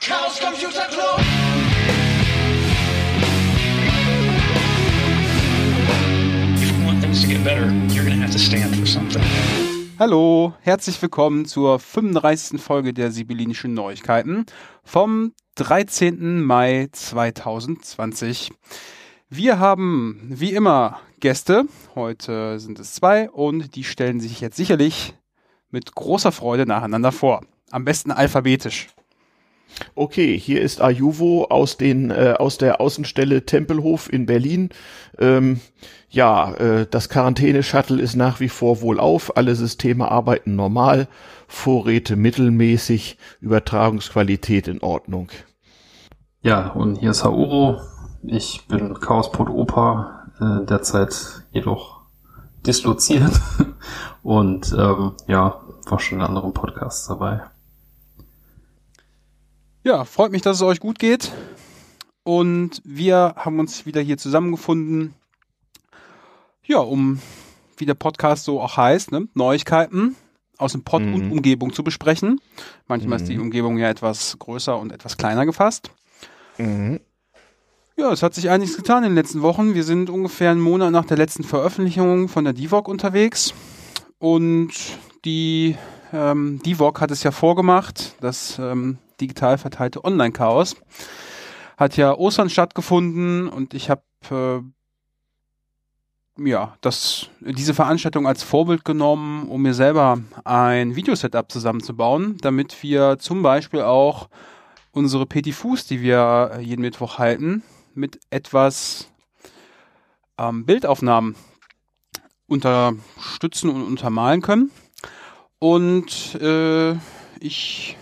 Chaos Computer Club. If you want things to get better, you're going to have to stand for something. Hallo, herzlich willkommen zur 35. Folge der Sibyllinischen Neuigkeiten vom 13. Mai 2020. Wir haben wie immer Gäste, heute sind es zwei und die stellen sich jetzt sicherlich mit großer Freude nacheinander vor. Am besten alphabetisch. Okay, hier ist Ajuvo aus den äh, aus der Außenstelle Tempelhof in Berlin. Ähm, ja, äh, das Quarantäne-Shuttle ist nach wie vor wohl auf. Alle Systeme arbeiten normal, Vorräte mittelmäßig, Übertragungsqualität in Ordnung. Ja, und hier ist Hauro. Ich bin Chaosport Opa, äh, derzeit jedoch disloziert und ähm, ja, war schon in anderen Podcasts dabei. Ja, freut mich, dass es euch gut geht. Und wir haben uns wieder hier zusammengefunden, ja, um, wie der Podcast so auch heißt, ne, Neuigkeiten aus dem Pod Mhm. und Umgebung zu besprechen. Manchmal ist die Mhm. Umgebung ja etwas größer und etwas kleiner gefasst. Mhm. Ja, es hat sich einiges getan in den letzten Wochen. Wir sind ungefähr einen Monat nach der letzten Veröffentlichung von der DIVOG unterwegs. Und die ähm, DIVOG hat es ja vorgemacht, das ähm, digital verteilte Online-Chaos. Hat ja Ostern stattgefunden und ich habe äh, ja, das, diese Veranstaltung als Vorbild genommen, um mir selber ein Videosetup zusammenzubauen, damit wir zum Beispiel auch unsere Petit Fuß, die wir jeden Mittwoch halten, mit etwas ähm, Bildaufnahmen unterstützen und untermalen können. Und äh, ich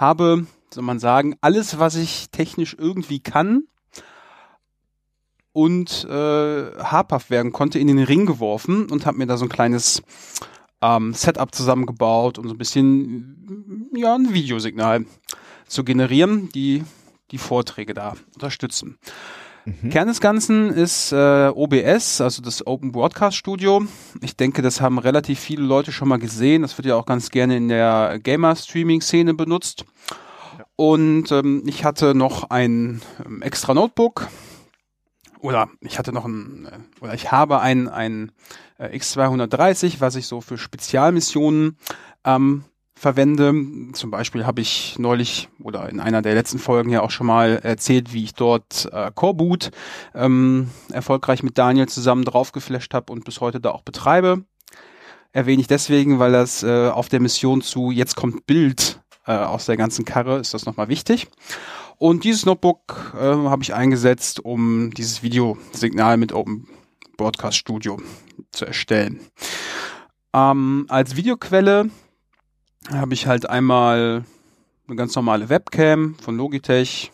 habe, soll man sagen, alles, was ich technisch irgendwie kann und äh, habhaft werden konnte, in den Ring geworfen und habe mir da so ein kleines ähm, Setup zusammengebaut und so ein bisschen ja ein Videosignal zu generieren, die die Vorträge da unterstützen. Kern des Ganzen ist äh, OBS, also das Open Broadcast Studio. Ich denke, das haben relativ viele Leute schon mal gesehen. Das wird ja auch ganz gerne in der Gamer-Streaming-Szene benutzt. Und ähm, ich hatte noch ein ähm, extra Notebook. Oder ich hatte noch ein, äh, oder ich habe ein, ein äh, X230, was ich so für Spezialmissionen ähm, verwende. Zum Beispiel habe ich neulich oder in einer der letzten Folgen ja auch schon mal erzählt, wie ich dort äh, Coreboot ähm, erfolgreich mit Daniel zusammen draufgeflasht habe und bis heute da auch betreibe. Erwähne ich deswegen, weil das äh, auf der Mission zu Jetzt kommt Bild äh, aus der ganzen Karre ist das nochmal wichtig. Und dieses Notebook äh, habe ich eingesetzt, um dieses Videosignal mit Open Broadcast Studio zu erstellen. Ähm, als Videoquelle habe ich halt einmal eine ganz normale Webcam von Logitech,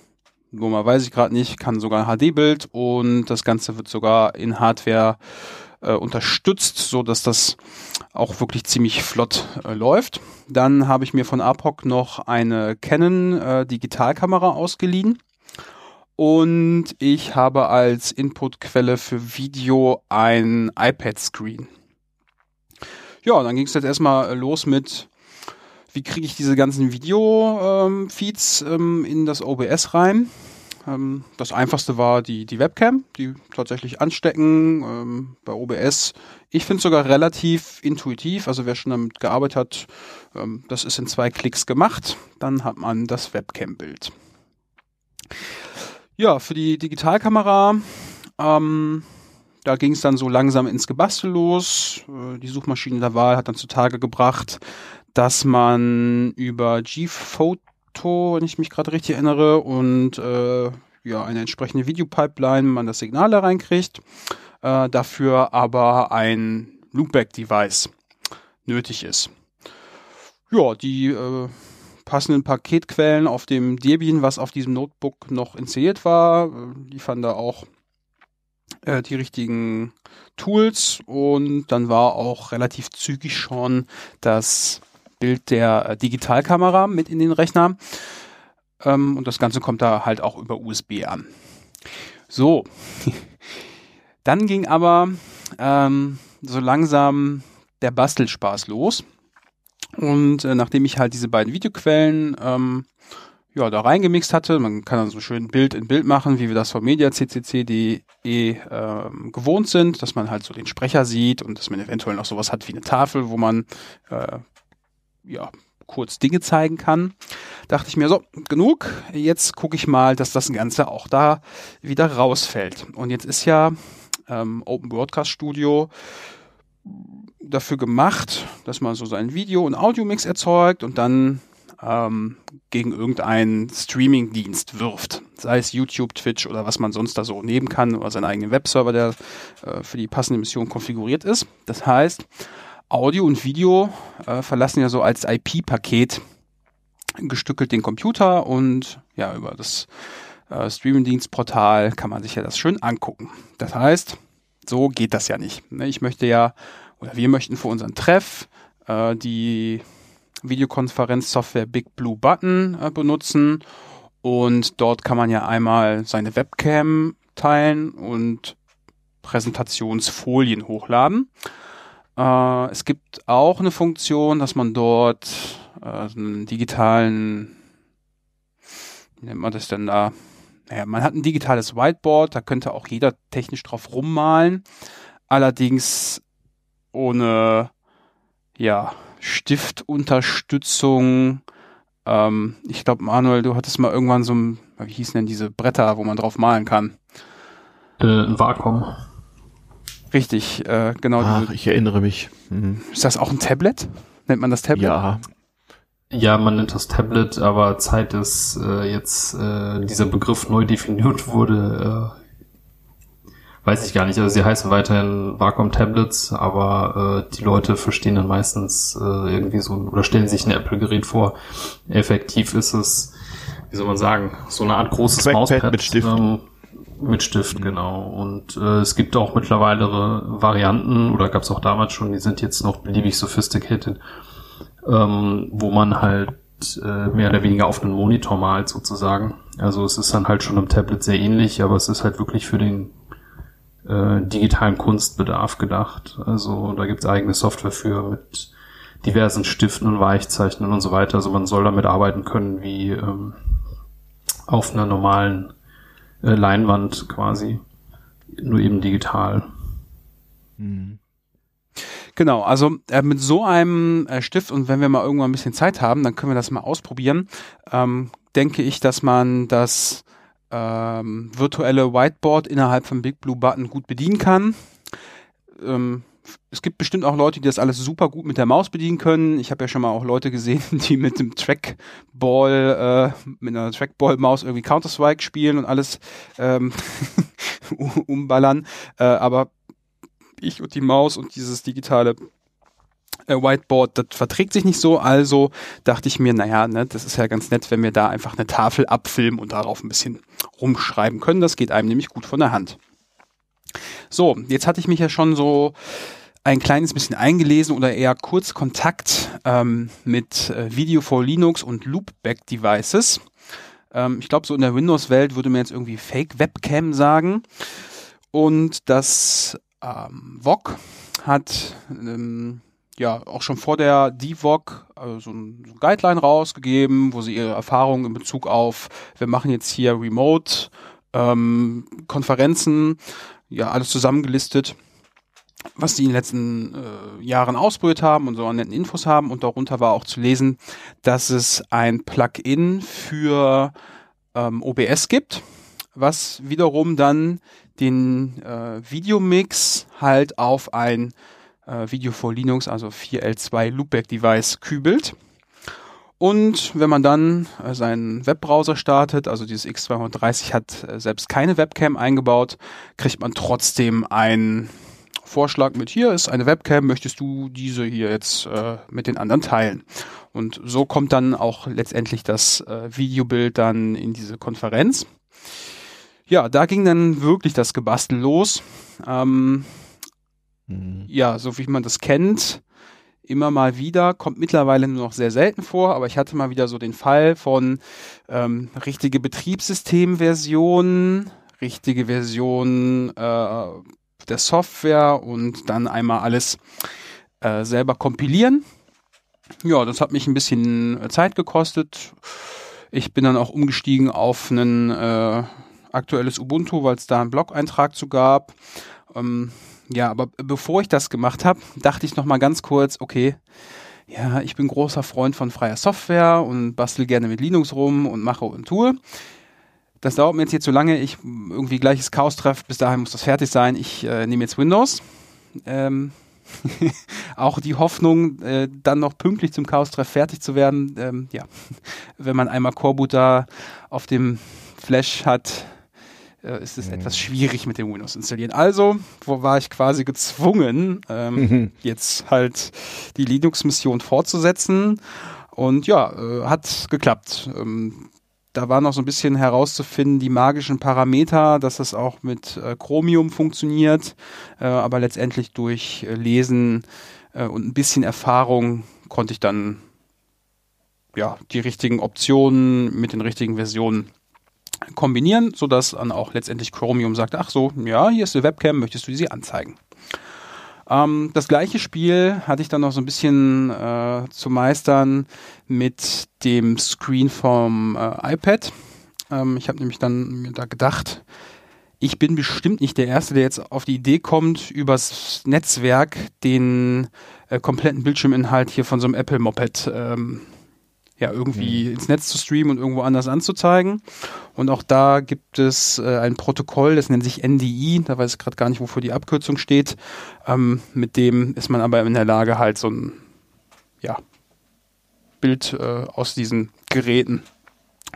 wo man weiß ich gerade nicht, kann sogar ein HD-Bild und das Ganze wird sogar in Hardware äh, unterstützt, so dass das auch wirklich ziemlich flott äh, läuft. Dann habe ich mir von APOC noch eine Canon äh, Digitalkamera ausgeliehen und ich habe als Inputquelle für Video ein iPad-Screen. Ja, dann ging es jetzt erstmal los mit wie kriege ich diese ganzen Video-Feeds ähm, in das OBS rein? Ähm, das einfachste war die, die Webcam, die tatsächlich anstecken ähm, bei OBS. Ich finde es sogar relativ intuitiv. Also wer schon damit gearbeitet hat, ähm, das ist in zwei Klicks gemacht. Dann hat man das Webcam-Bild. Ja, für die Digitalkamera, ähm, da ging es dann so langsam ins Gebastel los. Äh, die Suchmaschine der Wahl hat dann zutage gebracht, dass man über G-Photo, wenn ich mich gerade richtig erinnere, und äh, ja, eine entsprechende Videopipeline man das Signal da reinkriegt. Äh, dafür aber ein Loopback-Device nötig ist. Ja, die äh, passenden Paketquellen auf dem Debian, was auf diesem Notebook noch installiert war, äh, liefern da auch äh, die richtigen Tools und dann war auch relativ zügig schon das Bild der Digitalkamera mit in den Rechner. Ähm, und das Ganze kommt da halt auch über USB an. So. Dann ging aber ähm, so langsam der Bastelspaß los. Und äh, nachdem ich halt diese beiden Videoquellen ähm, ja, da reingemixt hatte. Man kann dann so schön Bild in Bild machen, wie wir das vom Media CCC.de ähm, gewohnt sind, dass man halt so den Sprecher sieht und dass man eventuell noch sowas hat wie eine Tafel, wo man äh, ja kurz Dinge zeigen kann. Dachte ich mir so, genug, jetzt gucke ich mal, dass das Ganze auch da wieder rausfällt. Und jetzt ist ja ähm, Open Broadcast Studio dafür gemacht, dass man so sein Video- und Audiomix erzeugt und dann ähm, gegen irgendeinen Streaming-Dienst wirft. Sei es YouTube, Twitch oder was man sonst da so nehmen kann oder seinen eigenen Webserver, der äh, für die passende Mission konfiguriert ist. Das heißt, Audio und Video äh, verlassen ja so als IP-Paket gestückelt den Computer und ja, über das äh, Streaming-Dienstportal kann man sich ja das schön angucken. Das heißt, so geht das ja nicht. Ne? Ich möchte ja, oder wir möchten für unseren Treff äh, die Videokonferenzsoftware Big Blue Button äh, benutzen und dort kann man ja einmal seine Webcam teilen und Präsentationsfolien hochladen. Äh, es gibt auch eine Funktion, dass man dort äh, einen digitalen, wie nennt man das denn da? Naja, man hat ein digitales Whiteboard, da könnte auch jeder technisch drauf rummalen. Allerdings ohne, ja, Stiftunterstützung. Ähm, ich glaube, Manuel, du hattest mal irgendwann so ein, wie hießen denn diese Bretter, wo man drauf malen kann? Äh, ein Vakuum. Richtig, äh, genau. Ach, diese, ich erinnere mich. Mhm. ist das auch ein Tablet? Nennt man das Tablet? Ja, Ja, man nennt das Tablet, aber Zeit ist äh, jetzt äh, dieser Begriff neu definiert wurde, äh, weiß ich gar nicht. Also sie heißen weiterhin Wacom-Tablets, aber äh, die Leute verstehen dann meistens äh, irgendwie so oder stellen sich ein Apple-Gerät vor. Effektiv ist es, wie soll man sagen, so eine Art großes Trackpad Mauspad mit Stift. Ähm, mit Stift, genau. Und äh, es gibt auch mittlerweile Varianten, oder gab es auch damals schon, die sind jetzt noch beliebig sophisticated, ähm, wo man halt äh, mehr oder weniger auf einen Monitor malt sozusagen. Also es ist dann halt schon im Tablet sehr ähnlich, aber es ist halt wirklich für den äh, digitalen Kunstbedarf gedacht. Also da gibt's eigene Software für mit diversen Stiften und Weichzeichnen und so weiter. Also man soll damit arbeiten können wie ähm, auf einer normalen äh, Leinwand quasi, nur eben digital. Genau, also äh, mit so einem äh, Stift und wenn wir mal irgendwann ein bisschen Zeit haben, dann können wir das mal ausprobieren. Ähm, denke ich, dass man das ähm, virtuelle Whiteboard innerhalb von Big Blue Button gut bedienen kann. Ähm, es gibt bestimmt auch Leute, die das alles super gut mit der Maus bedienen können. Ich habe ja schon mal auch Leute gesehen, die mit dem Trackball, äh, mit einer Trackball-Maus irgendwie Counter-Strike spielen und alles ähm, umballern. Äh, aber ich und die Maus und dieses digitale äh, Whiteboard, das verträgt sich nicht so. Also dachte ich mir, naja, ne, das ist ja ganz nett, wenn wir da einfach eine Tafel abfilmen und darauf ein bisschen rumschreiben können. Das geht einem nämlich gut von der Hand. So, jetzt hatte ich mich ja schon so ein kleines bisschen eingelesen oder eher kurz Kontakt ähm, mit äh, Video for Linux und Loopback Devices. Ähm, ich glaube, so in der Windows-Welt würde man jetzt irgendwie Fake Webcam sagen. Und das ähm, VOG hat ähm, ja auch schon vor der DVOG also so ein, so ein Guideline rausgegeben, wo sie ihre Erfahrungen in Bezug auf, wir machen jetzt hier Remote ähm, Konferenzen, ja alles zusammengelistet, was die in den letzten äh, Jahren ausprobiert haben und so an netten Infos haben. Und darunter war auch zu lesen, dass es ein Plugin für ähm, OBS gibt, was wiederum dann den äh, Videomix halt auf ein äh, Video for Linux, also 4L2 Loopback Device kübelt. Und wenn man dann äh, seinen Webbrowser startet, also dieses X230 hat äh, selbst keine Webcam eingebaut, kriegt man trotzdem einen Vorschlag mit hier ist eine Webcam, möchtest du diese hier jetzt äh, mit den anderen teilen? Und so kommt dann auch letztendlich das äh, Videobild dann in diese Konferenz. Ja, da ging dann wirklich das Gebastel los. Ähm, Mhm. ja, so wie man das kennt, immer mal wieder, kommt mittlerweile nur noch sehr selten vor, aber ich hatte mal wieder so den Fall von ähm, richtige Betriebssystemversion, richtige Version äh, der Software und dann einmal alles äh, selber kompilieren. Ja, das hat mich ein bisschen Zeit gekostet. Ich bin dann auch umgestiegen auf ein äh, aktuelles Ubuntu, weil es da einen Blog-Eintrag zu gab. Ähm, ja, aber bevor ich das gemacht habe, dachte ich noch mal ganz kurz, okay, ja, ich bin großer Freund von freier Software und bastel gerne mit Linux rum und mache und tue. Das dauert mir jetzt hier zu lange. Ich irgendwie gleiches Chaos treffe. Bis dahin muss das fertig sein. Ich äh, nehme jetzt Windows. Ähm, auch die Hoffnung, äh, dann noch pünktlich zum Chaos-Treff fertig zu werden. Ähm, ja, wenn man einmal Coreboot da auf dem Flash hat, äh, ist es mhm. etwas schwierig mit dem Windows installieren. Also wo war ich quasi gezwungen, ähm, mhm. jetzt halt die Linux-Mission fortzusetzen. Und ja, äh, hat geklappt. Ähm, da war noch so ein bisschen herauszufinden, die magischen Parameter, dass das auch mit äh, Chromium funktioniert, äh, aber letztendlich durch äh, Lesen äh, und ein bisschen Erfahrung konnte ich dann ja die richtigen Optionen mit den richtigen Versionen kombinieren, sodass dann auch letztendlich Chromium sagt, ach so, ja, hier ist die Webcam, möchtest du sie anzeigen? Ähm, das gleiche Spiel hatte ich dann noch so ein bisschen äh, zu meistern mit dem Screen vom äh, iPad. Ähm, ich habe nämlich dann mir da gedacht, ich bin bestimmt nicht der Erste, der jetzt auf die Idee kommt, übers Netzwerk den äh, kompletten Bildschirminhalt hier von so einem Apple-Moped ähm, ja, irgendwie mhm. ins Netz zu streamen und irgendwo anders anzuzeigen. Und auch da gibt es äh, ein Protokoll, das nennt sich NDI, da weiß ich gerade gar nicht, wofür die Abkürzung steht. Ähm, mit dem ist man aber in der Lage, halt so ein ja, Bild äh, aus diesen Geräten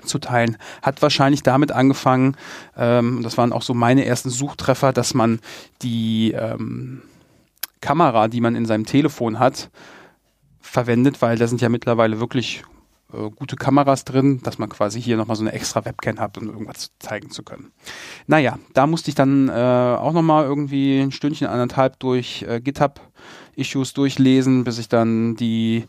zu teilen. Hat wahrscheinlich damit angefangen, ähm, das waren auch so meine ersten Suchtreffer, dass man die ähm, Kamera, die man in seinem Telefon hat, verwendet, weil da sind ja mittlerweile wirklich äh, gute Kameras drin, dass man quasi hier nochmal so eine extra Webcam hat, um irgendwas zeigen zu können. Naja, da musste ich dann äh, auch nochmal irgendwie ein Stündchen, anderthalb durch äh, GitHub-Issues durchlesen, bis ich dann die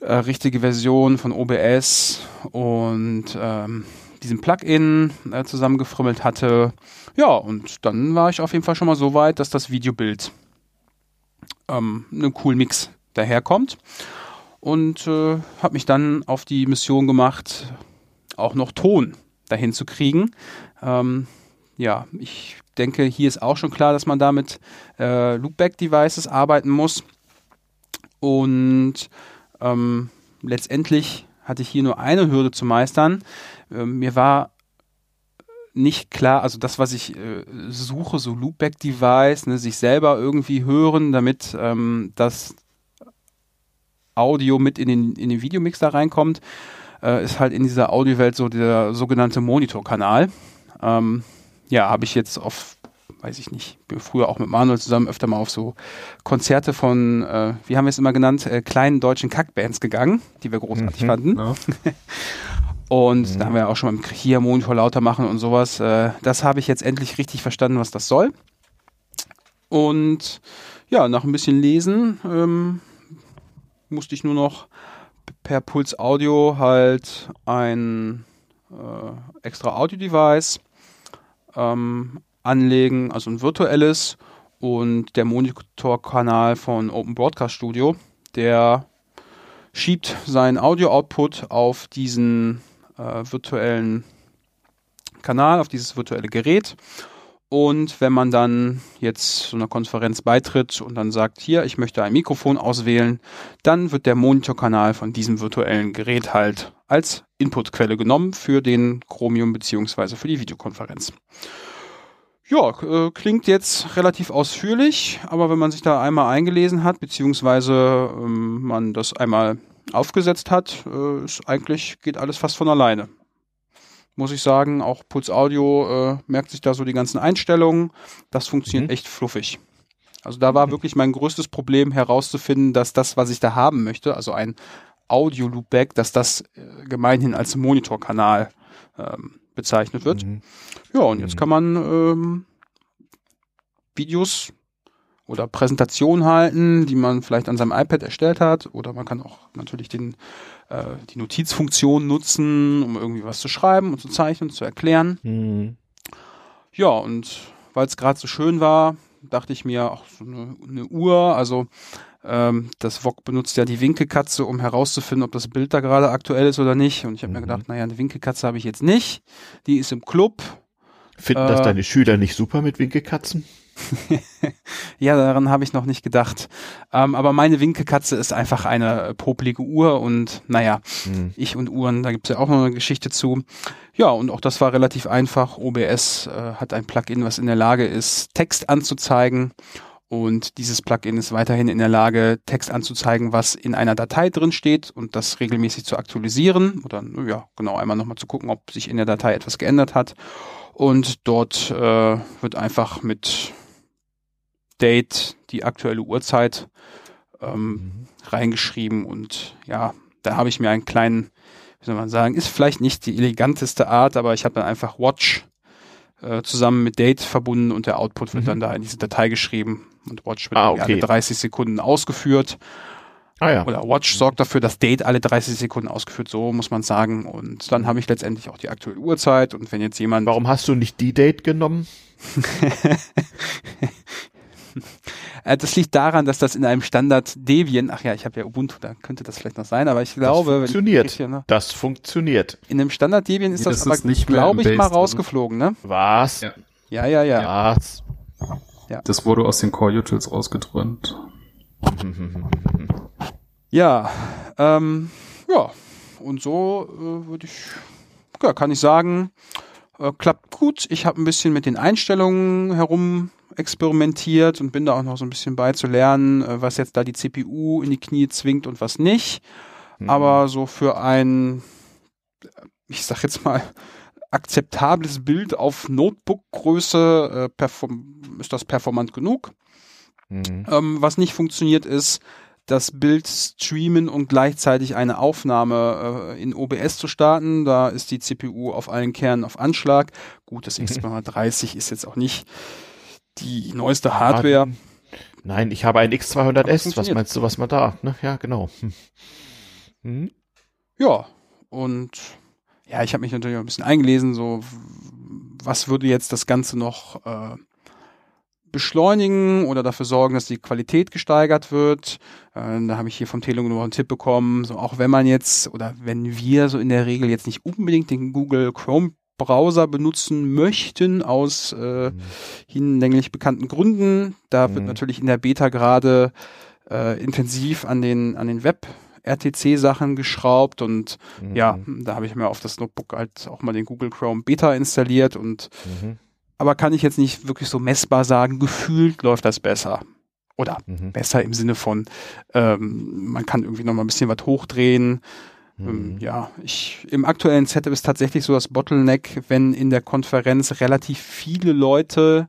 äh, richtige Version von OBS und ähm, diesem Plugin äh, zusammengefrimmelt hatte. Ja, und dann war ich auf jeden Fall schon mal so weit, dass das Videobild ähm, einen coolen Mix daherkommt und äh, habe mich dann auf die Mission gemacht, auch noch Ton dahin zu kriegen. Ähm, ja, ich denke, hier ist auch schon klar, dass man da mit äh, Loopback-Devices arbeiten muss. Und ähm, letztendlich hatte ich hier nur eine Hürde zu meistern. Ähm, mir war nicht klar, also das, was ich äh, suche, so Loopback-Device, ne, sich selber irgendwie hören, damit ähm, das Audio mit in den, in den Videomix da reinkommt, äh, ist halt in dieser Audiowelt so der sogenannte Monitorkanal. Ähm, ja, habe ich jetzt auf, weiß ich nicht, bin früher auch mit Manuel zusammen öfter mal auf so Konzerte von, äh, wie haben wir es immer genannt, äh, kleinen deutschen Kackbands gegangen, die wir großartig mhm, fanden. Ja. Und mhm. da haben wir auch schon mal hier Monitor lauter machen und sowas. Äh, das habe ich jetzt endlich richtig verstanden, was das soll. Und ja, nach ein bisschen Lesen ähm, musste ich nur noch per Puls Audio halt ein äh, extra Audio-Device ähm, anlegen, also ein virtuelles und der Monitorkanal von Open Broadcast Studio, der schiebt seinen Audio-Output auf diesen äh, virtuellen Kanal, auf dieses virtuelle Gerät und wenn man dann jetzt so einer Konferenz beitritt und dann sagt, hier, ich möchte ein Mikrofon auswählen, dann wird der Monitorkanal von diesem virtuellen Gerät halt als Inputquelle genommen für den Chromium beziehungsweise für die Videokonferenz. Ja, äh, klingt jetzt relativ ausführlich, aber wenn man sich da einmal eingelesen hat, beziehungsweise ähm, man das einmal aufgesetzt hat, äh, ist eigentlich geht alles fast von alleine muss ich sagen. Auch Puls Audio äh, merkt sich da so die ganzen Einstellungen. Das funktioniert mhm. echt fluffig. Also da war mhm. wirklich mein größtes Problem herauszufinden, dass das, was ich da haben möchte, also ein Audio Loopback, dass das äh, gemeinhin als Monitorkanal ähm, bezeichnet wird. Mhm. Ja, und jetzt mhm. kann man ähm, Videos oder Präsentationen halten, die man vielleicht an seinem iPad erstellt hat, oder man kann auch natürlich den äh, die Notizfunktion nutzen, um irgendwie was zu schreiben und zu zeichnen, zu erklären. Mhm. Ja, und weil es gerade so schön war, dachte ich mir, auch so eine, eine Uhr, also Ähm, das VOG benutzt ja die Winkelkatze, um herauszufinden, ob das Bild da gerade aktuell ist oder nicht. Und ich habe Mhm. mir gedacht, naja, eine Winkelkatze habe ich jetzt nicht. Die ist im Club. Finden das Äh. deine Schüler nicht super mit Winkelkatzen? Ja, daran habe ich noch nicht gedacht. Ähm, aber meine Winkelkatze ist einfach eine popelige Uhr und naja, Hm. ich und Uhren, da gibt's ja auch noch eine Geschichte zu. Ja, und auch das war relativ einfach. OBS äh, hat ein Plugin, was in der Lage ist, Text anzuzeigen. Und dieses Plugin ist weiterhin in der Lage, Text anzuzeigen, was in einer Datei drin steht und das regelmäßig zu aktualisieren oder ja, genau einmal nochmal zu gucken, ob sich in der Datei etwas geändert hat. Und dort äh, wird einfach mit Date die aktuelle Uhrzeit ähm, Mhm. reingeschrieben und ja, da habe ich mir einen kleinen, wie soll man sagen, ist vielleicht nicht die eleganteste Art, aber ich habe dann einfach Watch äh, zusammen mit Date verbunden und der Output wird Mhm. dann da in diese Datei geschrieben und Watch wird Ah, okay. alle 30 Sekunden ausgeführt Ah ja. oder Watch sorgt dafür, dass Date alle 30 Sekunden ausgeführt, so muss man sagen und dann habe ich letztendlich auch die aktuelle Uhrzeit und wenn jetzt jemand Warum hast du nicht die Date genommen? Äh, Das liegt daran, dass das in einem Standard Debian, ach ja, ich habe ja Ubuntu, da könnte das vielleicht noch sein, aber ich glaube, ich funktioniert. richtig erinnere, Das funktioniert. in einem Standard Debian ist Nee, das, das aber, ist nicht mehr glaube ich, mal Base rausgeflogen, ne? Was? Ja. Ja, ja, ja. Was? Das wurde aus den Core Utils rausgetrennt. Ja, ähm, ja. Und so äh, würde ich, ja, kann ich sagen, äh, klappt gut. Ich habe ein bisschen mit den Einstellungen herum experimentiert und bin da auch noch so ein bisschen bei zu lernen, äh, was jetzt da die CPU in die Knie zwingt und was nicht. Mhm. Aber so für ein, ich sag jetzt mal, akzeptables Bild auf Notebook-Größe äh, ist das performant genug. Mhm. Ähm, was nicht funktioniert ist, das Bild streamen und gleichzeitig eine Aufnahme äh, in OBS zu starten. Da ist die CPU auf allen Kernen auf Anschlag. Gut, das X230 ist jetzt auch nicht die neueste Hardware. Nein, ich habe ein Aber X200S. Was meinst du, was man da? Ne? Ja, genau. Hm. Ja, und ja, ich habe mich natürlich auch ein bisschen eingelesen, so was würde jetzt das Ganze noch äh, beschleunigen oder dafür sorgen, dass die Qualität gesteigert wird. Äh, da habe ich hier vom Telung noch einen Tipp bekommen, so auch wenn man jetzt oder wenn wir so in der Regel jetzt nicht unbedingt den Google Chrome Browser benutzen möchten aus äh, hinlänglich bekannten Gründen. Da wird Mhm. natürlich in der Beta gerade äh, intensiv an den an den Web RTC Sachen geschraubt und Mhm. ja, da habe ich mir auf das Notebook halt auch mal den Google Chrome Beta installiert und Mhm. aber kann ich jetzt nicht wirklich so messbar sagen, gefühlt läuft das besser. Oder Mhm. besser im Sinne von, ähm, man kann irgendwie noch mal ein bisschen was hochdrehen. Ähm, Mhm. ja, ich, im aktuellen Setup ist tatsächlich so das Bottleneck, wenn in der Konferenz relativ viele Leute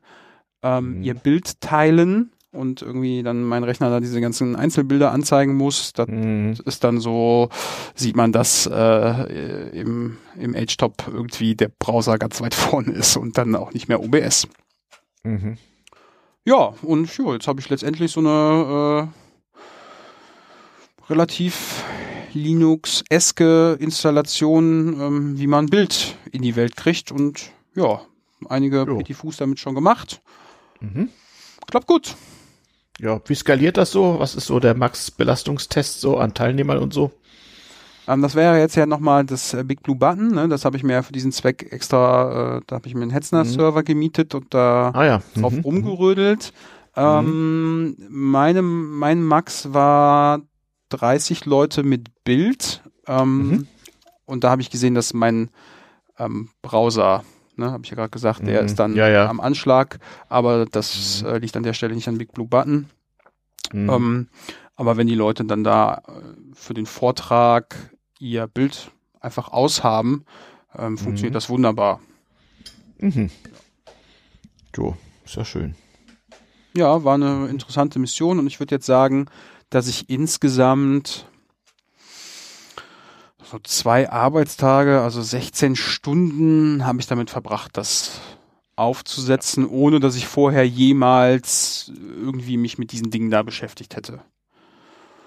ähm, Mhm. ihr Bild teilen und irgendwie dann mein Rechner da diese ganzen Einzelbilder anzeigen muss, das Mhm. ist dann so, sieht man, dass äh, im, im H-Top irgendwie der Browser ganz weit vorne ist und dann auch nicht mehr OBS. Mhm. Ja, und ja, jetzt habe ich letztendlich so eine äh, relativ Linux-eske Installation, ähm, wie man ein Bild in die Welt kriegt und ja, einige Jo. Pettifus damit schon gemacht. Mhm. Klappt gut. Ja, wie skaliert das so? Was ist so der Max-Belastungstest so an Teilnehmern und so? Ähm, das wäre jetzt ja nochmal das äh, Big Blue Button, ne? das habe ich mir ja für diesen Zweck extra, äh, da habe ich mir einen Hetzner-Server gemietet und da Ah ja. drauf Mhm. rumgerödelt. Ähm, meine, mein Max war 30 Leute mit Bild. Ähm, Mhm. Und da habe ich gesehen, dass mein ähm, Browser, ne, habe ich ja gerade gesagt, der Mhm. ist dann Ja, ja. am Anschlag, aber das äh, liegt an der Stelle nicht an Big Blue Button. Mhm. Ähm, aber wenn die Leute dann da äh, für den Vortrag ihr Bild einfach aushaben, ähm, funktioniert Mhm. das wunderbar. Mhm. Jo, ist ja schön. Ja, war eine interessante Mission und ich würde jetzt sagen, dass ich insgesamt so zwei Arbeitstage, also 16 Stunden habe ich damit verbracht, das aufzusetzen, ohne dass ich vorher jemals irgendwie mich mit diesen Dingen da beschäftigt hätte.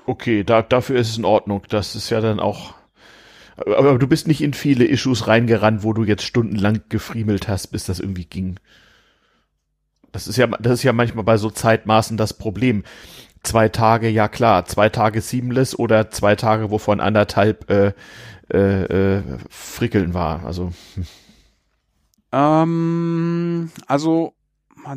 Okay, da, dafür ist es in Ordnung. Das ist ja dann auch. Aber, aber du bist nicht in viele Issues reingerannt, wo du jetzt stundenlang gefriemelt hast, bis das irgendwie ging. Das ist ja, das ist ja manchmal bei so Zeitmaßen das Problem. Zwei Tage, ja klar, zwei Tage Seamless oder zwei Tage, wovon anderthalb äh, äh, äh, Frickeln war. Also hm. Ähm, also,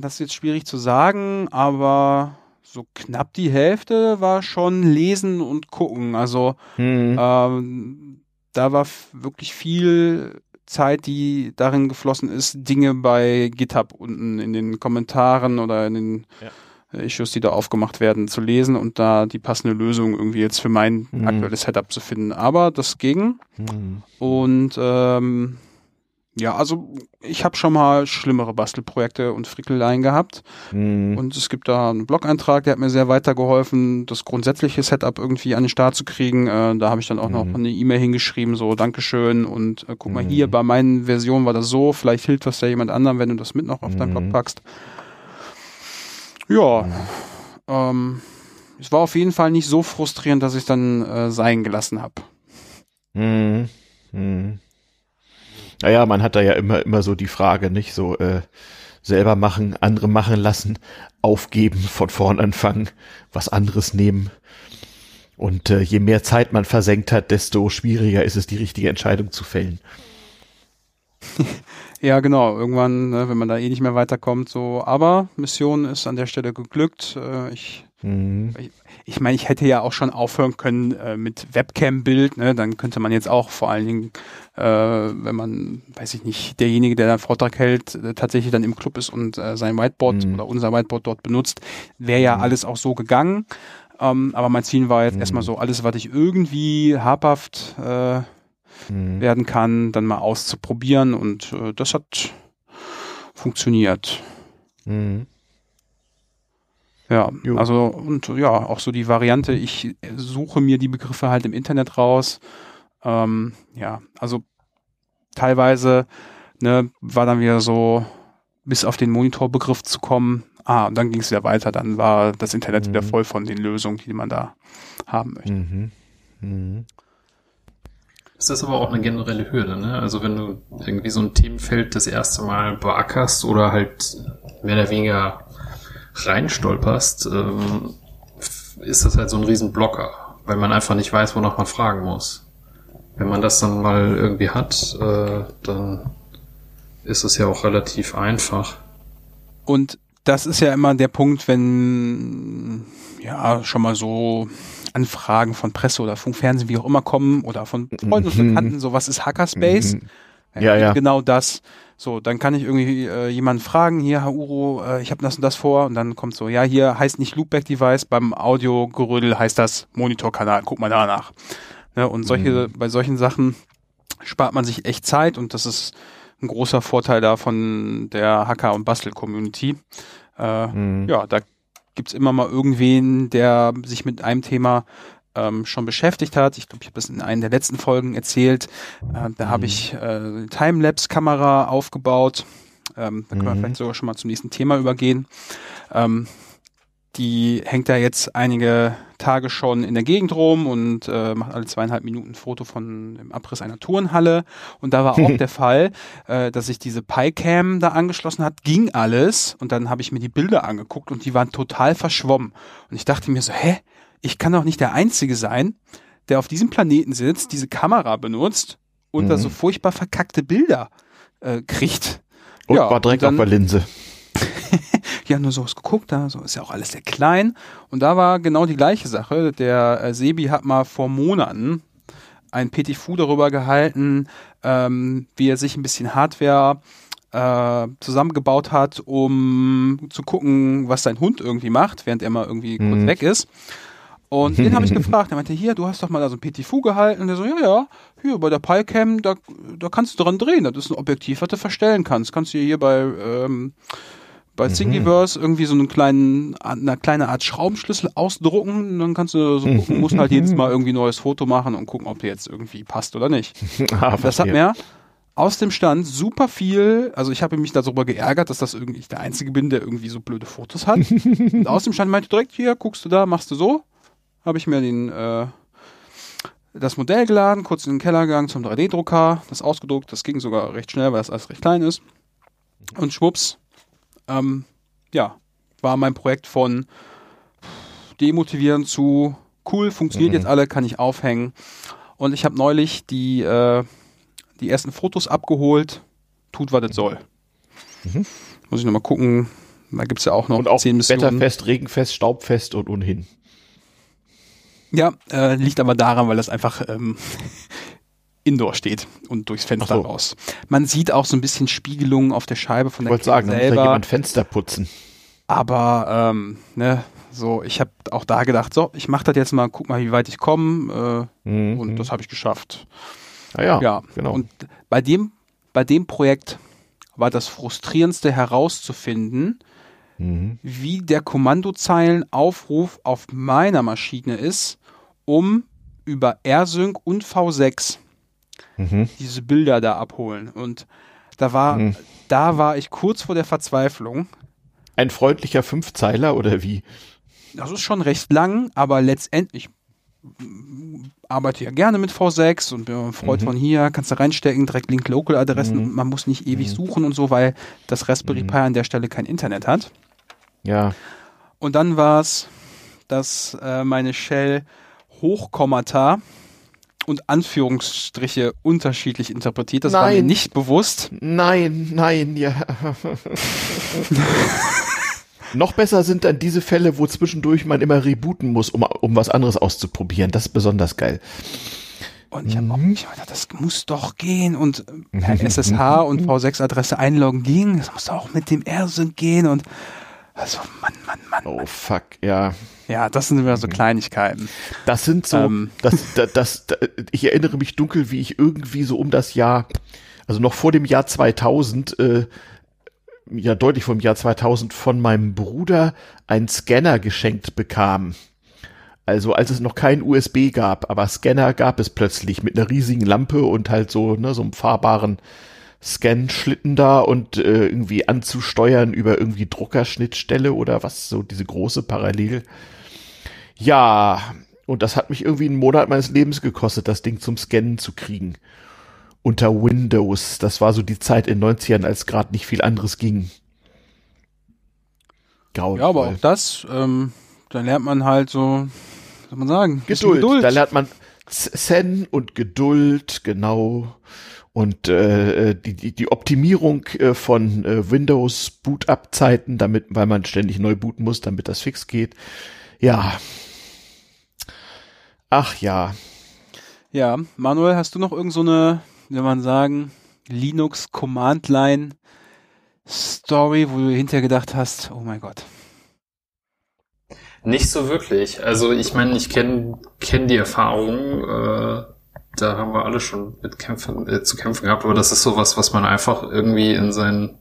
das ist jetzt schwierig zu sagen, aber so knapp die Hälfte war schon lesen und gucken. Also hm. ähm, da war wirklich viel Zeit, die darin geflossen ist, Dinge bei GitHub unten in den Kommentaren oder in den äh, Issues, die da aufgemacht werden, zu lesen und da die passende Lösung irgendwie jetzt für mein Mhm. aktuelles Setup zu finden. Aber das ging. Hm. Und ähm, ja, also ich habe schon mal schlimmere Bastelprojekte und Frickeleien gehabt. Hm. Und es gibt da einen Blog-Eintrag, der hat mir sehr weitergeholfen, das grundsätzliche Setup irgendwie an den Start zu kriegen. Äh, da habe ich dann auch noch Mhm. eine E-Mail hingeschrieben, so Dankeschön und äh, guck mal Mhm. hier, bei meinen Versionen war das so, vielleicht hilft das ja jemand anderem, wenn du das mit noch auf deinen Mhm. Blog packst. Ja, ähm, es war auf jeden Fall nicht so frustrierend, dass ich dann äh, sein gelassen habe. Hm. Hm. Naja, man hat da ja immer, immer so die Frage, nicht so äh, selber machen, andere machen lassen, aufgeben, von vorn anfangen, was anderes nehmen. Und äh, je mehr Zeit man versenkt hat, desto schwieriger ist es, die richtige Entscheidung zu fällen. Ja, genau. Irgendwann, ne, wenn man da eh nicht mehr weiterkommt, so. Aber Mission ist an der Stelle geglückt. Äh, ich, Mhm. ich meine, ich hätte ja auch schon aufhören können äh, mit Webcam-Bild. Ne? Dann könnte man jetzt auch vor allen Dingen, äh, wenn man, weiß ich nicht, derjenige, der da einen Vortrag hält, äh, tatsächlich dann im Club ist und äh, sein Whiteboard Mhm. oder unser Whiteboard dort benutzt, wäre ja alles auch so gegangen. Ähm, aber mein Ziel war jetzt Mhm. erstmal so, alles, was ich irgendwie habhaft äh, Mhm. werden kann, dann mal auszuprobieren und äh, das hat funktioniert. Mhm. Ja, Jo. also und ja, auch so die Variante, ich suche mir die Begriffe halt im Internet raus. Ähm, ja, also teilweise ne, war dann wieder so, bis auf den Monitorbegriff zu kommen. Ah, und dann ging es wieder weiter. Dann war das Internet wieder Mhm. voll von den Lösungen, die man da haben möchte. Mhm. Mhm. Ist aber auch eine generelle Hürde, ne? Also wenn du irgendwie so ein Themenfeld das erste Mal beackerst oder halt mehr oder weniger reinstolperst, ähm, ist das halt so ein Riesenblocker, weil man einfach nicht weiß, wonach man fragen muss. Wenn man das dann mal irgendwie hat, äh, dann ist es ja auch relativ einfach. Und das ist ja immer der Punkt, wenn ja schon mal so Anfragen von Presse oder Funk, Fernsehen, wie auch immer kommen oder von Freunden und Mhm. Bekannten, so was ist Hackerspace? Mhm. Ja, ja. Genau das. So, dann kann ich irgendwie äh, jemanden fragen, hier, Herr Uro, äh, ich habe das und das vor und dann kommt so, ja, hier heißt nicht Loopback-Device, beim Audiogerödel heißt das Monitorkanal, guck mal danach. Ne, und solche, bei solchen Sachen spart man sich echt Zeit und das ist ein großer Vorteil da von der Hacker- und Bastel-Community. Äh, Mhm. ja, da gibt's immer mal irgendwen, der sich mit einem Thema ähm, schon beschäftigt hat. Ich glaube, ich habe das in einer der letzten Folgen erzählt. Äh, da habe ich äh, eine Timelapse-Kamera aufgebaut. Ähm, da können wir Mhm. vielleicht sogar schon mal zum nächsten Thema übergehen. Ähm, die hängt da jetzt einige Tage schon in der Gegend rum und äh, macht alle zweieinhalb Minuten ein Foto von dem Abriss einer Turnhalle. Und da war auch der Fall, äh, dass sich diese PyCam da angeschlossen hat, ging alles und dann habe ich mir die Bilder angeguckt und die waren total verschwommen. Und ich dachte mir so, hä, ich kann doch nicht der Einzige sein, der auf diesem Planeten sitzt, diese Kamera benutzt und da Mhm. so furchtbar verkackte Bilder äh, kriegt. Und Ja, war direkt und dann- auf der Linse. Ja, nur so was geguckt, da so ist ja auch alles sehr klein. Und da war genau die gleiche Sache. Der äh, Sebi hat mal vor Monaten ein Petit Fou darüber gehalten, ähm, wie er sich ein bisschen Hardware äh, zusammengebaut hat, um zu gucken, was sein Hund irgendwie macht, während er mal irgendwie kurz Mhm. weg ist. Und den habe ich gefragt. Er meinte, hier, du hast doch mal da so ein Petit Fou gehalten. Und der so, ja, ja, hier bei der PyCam, da, da kannst du dran drehen. Das ist ein Objektiv, was du verstellen kannst. Kannst du hier bei, ähm, bei Thingiverse irgendwie so einen kleinen, eine kleine Art Schraubenschlüssel ausdrucken. Dann kannst du so gucken, musst halt jedes Mal irgendwie ein neues Foto machen und gucken, ob der jetzt irgendwie passt oder nicht. ah, Das hat mir aus dem Stand super viel, also ich habe mich darüber geärgert, dass das irgendwie ich der Einzige bin, der irgendwie so blöde Fotos hat. und aus dem Stand meinte direkt, hier, guckst du da, machst du so. Habe ich mir den, äh, das Modell geladen, kurz in den Keller gegangen zum 3D-Drucker, das ausgedruckt, das ging sogar recht schnell, weil das alles recht klein ist. Und schwupps, ähm, ja, war mein Projekt von demotivierend zu cool, funktioniert Mhm. jetzt alle, kann ich aufhängen. Und ich habe neulich die, äh, die ersten Fotos abgeholt. Tut, was es soll. Mhm. Muss ich nochmal gucken. Da gibt's ja auch noch Und auch zehn Missionen. wetterfest, regenfest, staubfest und ohnehin. Ja, äh, liegt aber daran, weil das einfach ähm, indoor steht und durchs Fenster so. raus. Man sieht auch so ein bisschen Spiegelungen auf der Scheibe von Ich der wollte sagen, da muss ja selber. jemand Fenster putzen. Aber ähm, ne, so, ich habe auch da gedacht, so, ich mache das jetzt mal, guck mal, wie weit ich komme. Äh, Mhm. und das habe ich geschafft. Ah ja, Ja, genau. Und bei dem, bei dem Projekt war das frustrierendste herauszufinden, mhm. wie der Kommandozeilenaufruf auf meiner Maschine ist, um über AirSync und V6 Mhm. diese Bilder da abholen. Und da war, Mhm. da war ich kurz vor der Verzweiflung. Ein freundlicher Fünfzeiler oder wie? Das ist schon recht lang, aber letztendlich mm, arbeite ja gerne mit V6 und bin ein Freund Mhm. von hier, kannst du reinstecken, direkt Link Local Adressen Mhm. und man muss nicht ewig Mhm. suchen und so, weil das Raspberry Mhm. Pi an der Stelle kein Internet hat. Ja. Und dann war es, dass äh, meine Shell Hochkommata und Anführungsstriche unterschiedlich interpretiert. Das war mir Nein. nicht bewusst. Nein, nein, ja. Noch besser sind dann diese Fälle, wo zwischendurch man immer rebooten muss, um, um was anderes auszuprobieren. Das ist besonders geil. Und ich habe auch Mhm. hab gedacht, das muss doch gehen. Und äh, per SSH und V6-Adresse einloggen ging. Das muss auch mit dem AirSync gehen. Und also, Mann, Mann, Mann. Oh fuck, ja. Ja, das sind immer so Kleinigkeiten. Das sind so, Ähm. das, das, das, das, ich erinnere mich dunkel, wie ich irgendwie so um das Jahr, also noch vor dem Jahr 2000, äh, ja deutlich vor dem Jahr 2000 von meinem Bruder einen Scanner geschenkt bekam. Also als es noch kein USB gab, aber Scanner gab es plötzlich mit einer riesigen Lampe und halt so, ne, so einem fahrbaren Scan-Schlitten da und äh, irgendwie anzusteuern über irgendwie Druckerschnittstelle oder was, so diese große Parallel. Ja, und das hat mich irgendwie einen Monat meines Lebens gekostet, das Ding zum Scannen zu kriegen. Unter Windows. Das war so die Zeit in 90ern, als gerade nicht viel anderes ging. Grauenvoll. Ja, aber auch das, ähm, da lernt man halt so, was soll man sagen? bisschen Geduld. Da lernt man Zen und Geduld, genau. Und äh, die, die, die Optimierung äh, von äh, Windows Boot-Up-Zeiten, damit, weil man ständig neu booten muss, damit das fix geht. Ja. Ach ja. Ja, Manuel, hast du noch irgend so eine, wie soll man sagen, Linux Command Line Story, wo du hinterher gedacht hast, oh mein Gott. Nicht so wirklich. Also ich meine, ich kenne kenn die Erfahrung, äh, da haben wir alle schon mit kämpfen, äh, zu kämpfen gehabt, aber das ist sowas, was man einfach irgendwie in sein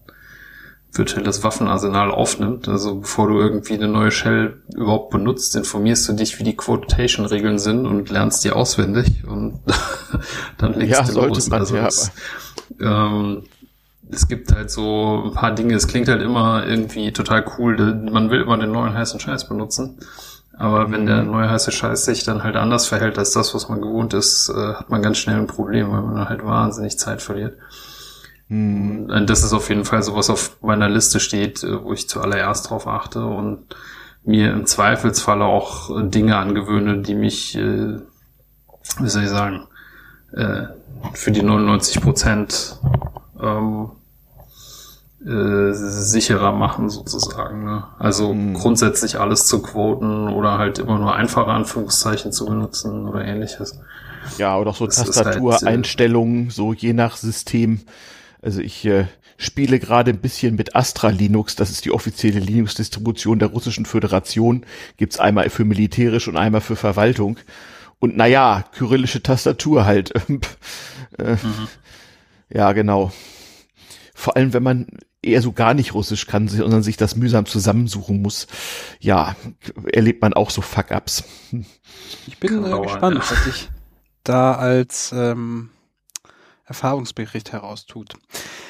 virtuelles Waffenarsenal aufnimmt. Also bevor du irgendwie eine neue Shell überhaupt benutzt, informierst du dich, wie die Quotation-Regeln sind und lernst die auswendig und dann legst Ja, du sollte los. man, also ja, es, ähm, es gibt halt so ein paar Dinge, es klingt halt immer irgendwie total cool, man will immer den neuen heißen Scheiß benutzen. Aber wenn der neue heiße Scheiß sich dann halt anders verhält als das, was man gewohnt ist, äh, hat man ganz schnell ein Problem, weil man dann halt wahnsinnig Zeit verliert. Hm. Und das ist auf jeden Fall so, was auf meiner Liste steht, äh, wo ich zuallererst drauf achte und mir im Zweifelsfalle auch äh, Dinge angewöhne, die mich, äh, wie soll ich sagen, äh, für die 99 Prozent ähm, äh, sicherer machen sozusagen. Ne? Also Mhm. grundsätzlich alles zu quoten oder halt immer nur einfache Anführungszeichen zu benutzen oder ähnliches. Ja, oder auch so halt, Tastatureinstellungen, so je nach System. Also ich äh, spiele gerade ein bisschen mit Astra Linux, das ist die offizielle Linux-Distribution der Russischen Föderation. Gibt's einmal für militärisch und einmal für Verwaltung. Und naja, kyrillische Tastatur halt. äh, Ja, genau. Vor allem, wenn man eher so gar nicht Russisch kann, sondern sich das mühsam zusammensuchen muss, ja, erlebt man auch so Fuck-Ups. Ich bin äh, gespannt, was sich da als ähm, Erfahrungsbericht heraustut.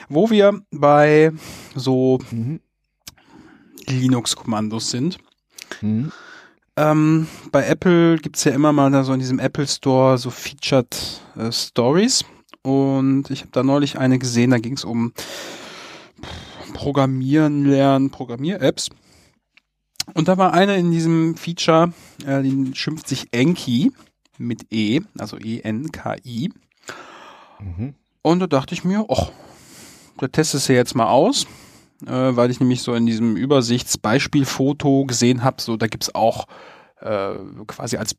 Wo wir bei so Mhm. Linux-Kommandos sind. Mhm. Ähm, bei Apple gibt's ja immer mal da so in diesem Apple Store so Featured äh, Stories. Und ich habe da neulich eine gesehen, da ging's um Programmieren lernen, Programmier-Apps. Und da war eine in diesem Feature, äh, die schimpft sich Enki mit E, also E-N-K-I. Mhm. Und da dachte ich mir, ach, da testest du jetzt mal aus, äh, weil ich nämlich so in diesem Übersichtsbeispielfoto gesehen habe, so da gibt's auch äh, quasi als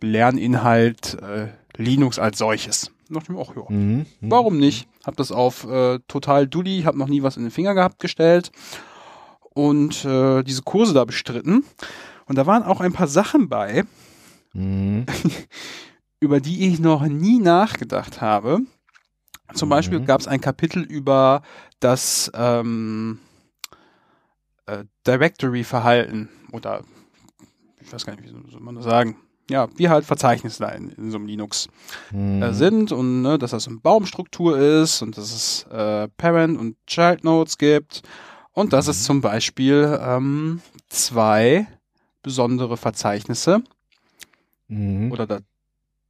Lerninhalt äh, Linux als solches. Da dachte ich mir, ach ja, Mhm. Mhm. warum nicht? Hab das auf äh, total Dulli, hab noch nie was in den Finger gehabt gestellt und äh, diese Kurse da bestritten. Und da waren auch ein paar Sachen bei, Mhm. über die ich noch nie nachgedacht habe. Zum Mhm. Beispiel gab es ein Kapitel über das ähm, äh, Directory-Verhalten oder ich weiß gar nicht, wie soll man das sagen? Ja, wie halt Verzeichnisse da in, in so einem Linux Mhm. äh, sind und ne, dass das eine Baumstruktur ist und dass es äh, Parent und Child Nodes gibt und dass es zum Beispiel ähm, zwei besondere Verzeichnisse Mhm. oder da,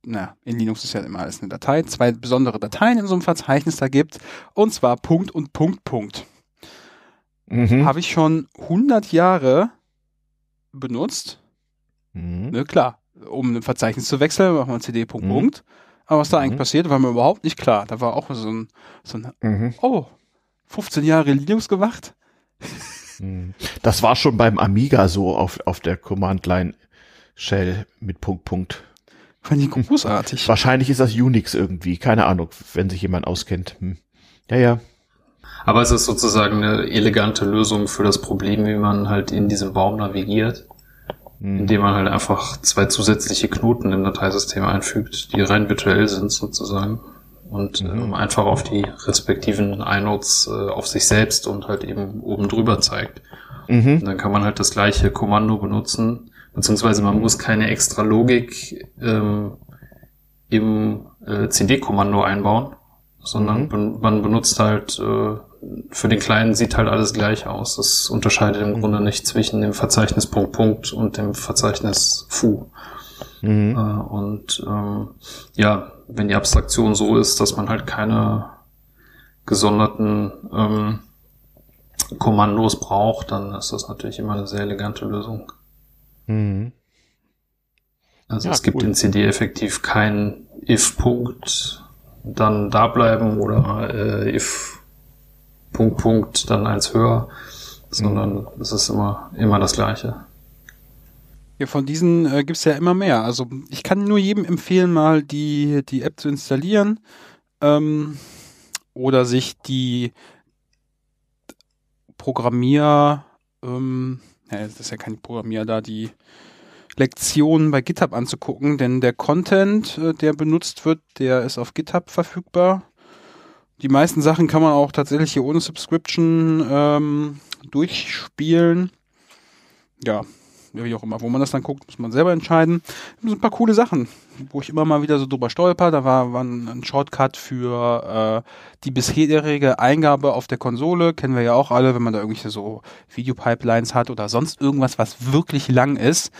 na, in Linux ist ja immer alles eine Datei, zwei besondere Dateien in so einem Verzeichnis da gibt, und zwar Punkt und Punkt, Punkt. Mhm. Habe ich schon 100 Jahre benutzt, Mhm. ne, klar, um ein Verzeichnis zu wechseln, machen wir CD, Punkt, Mhm. Punkt. Aber was da eigentlich Mhm. passiert, war mir überhaupt nicht klar. Da war auch so ein, so ein, Mhm. oh, 15 Jahre Linux gemacht? Mhm. Das war schon beim Amiga so auf, auf der Command-Line Shell mit Punkt, Punkt. Fand ich großartig. Wahrscheinlich ist das Unix irgendwie. Keine Ahnung, wenn sich jemand auskennt. Hm. Ja, ja. Aber es ist sozusagen eine elegante Lösung für das Problem, wie man halt in diesem Baum navigiert. Indem man halt einfach zwei zusätzliche Knoten im Dateisystem einfügt, die rein virtuell sind sozusagen und Mhm. ähm, einfach auf die respektiven iNodes äh, auf sich selbst und halt eben oben drüber zeigt. Mhm. Dann kann man halt das gleiche Kommando benutzen, beziehungsweise man muss keine extra Logik ähm, im äh, CD-Kommando einbauen, sondern Mhm. ben man benutzt halt äh, für den Kleinen sieht halt alles gleich aus. Das unterscheidet im Mhm. Grunde nicht zwischen dem Verzeichnis Punkt Punkt und dem Verzeichnis Foo. Mhm. Äh, und ähm, ja, wenn die Abstraktion so ist, dass man halt keine gesonderten ähm, Kommandos braucht, dann ist das natürlich immer eine sehr elegante Lösung. Mhm. Also Ja, es gibt cool. in CD effektiv keinen if-Punkt, dann da bleiben oder äh, if Punkt Punkt dann eins höher, sondern es ist immer immer das gleiche. Ja, von diesen äh, gibt's ja immer mehr. Also ich kann nur jedem empfehlen, mal die, die App zu installieren ähm, oder sich die Programmier, ähm, ja, das ist ja kein Programmier da, die Lektionen bei GitHub anzugucken, denn der Content, äh, der benutzt wird, der ist auf GitHub verfügbar. Die meisten Sachen kann man auch tatsächlich hier ohne Subscription ähm, durchspielen. Ja, wie auch immer, wo man das dann guckt, muss man selber entscheiden. Das sind ein paar coole Sachen, wo ich immer mal wieder so drüber stolper. Da war, war ein Shortcut für äh, die bisherige Eingabe auf der Konsole. Kennen wir ja auch alle, wenn man da irgendwelche so Videopipelines hat oder sonst irgendwas, was wirklich lang ist.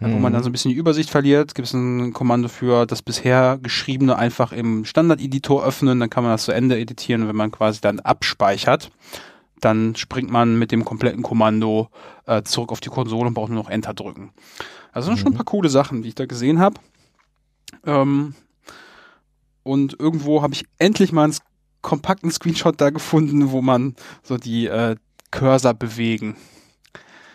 Äh, Wo man dann so ein bisschen die Übersicht verliert, gibt es ein Kommando für das bisher geschriebene einfach im Standard-Editor öffnen, dann kann man das zu Ende editieren, wenn man quasi dann abspeichert dann springt man mit dem kompletten Kommando äh, zurück auf die Konsole und braucht nur noch Enter drücken. Also sind schon ein paar coole Sachen, die ich da gesehen habe. Ähm, und irgendwo habe ich endlich mal einen kompakten Screenshot da gefunden, wo man so die äh, Cursor bewegen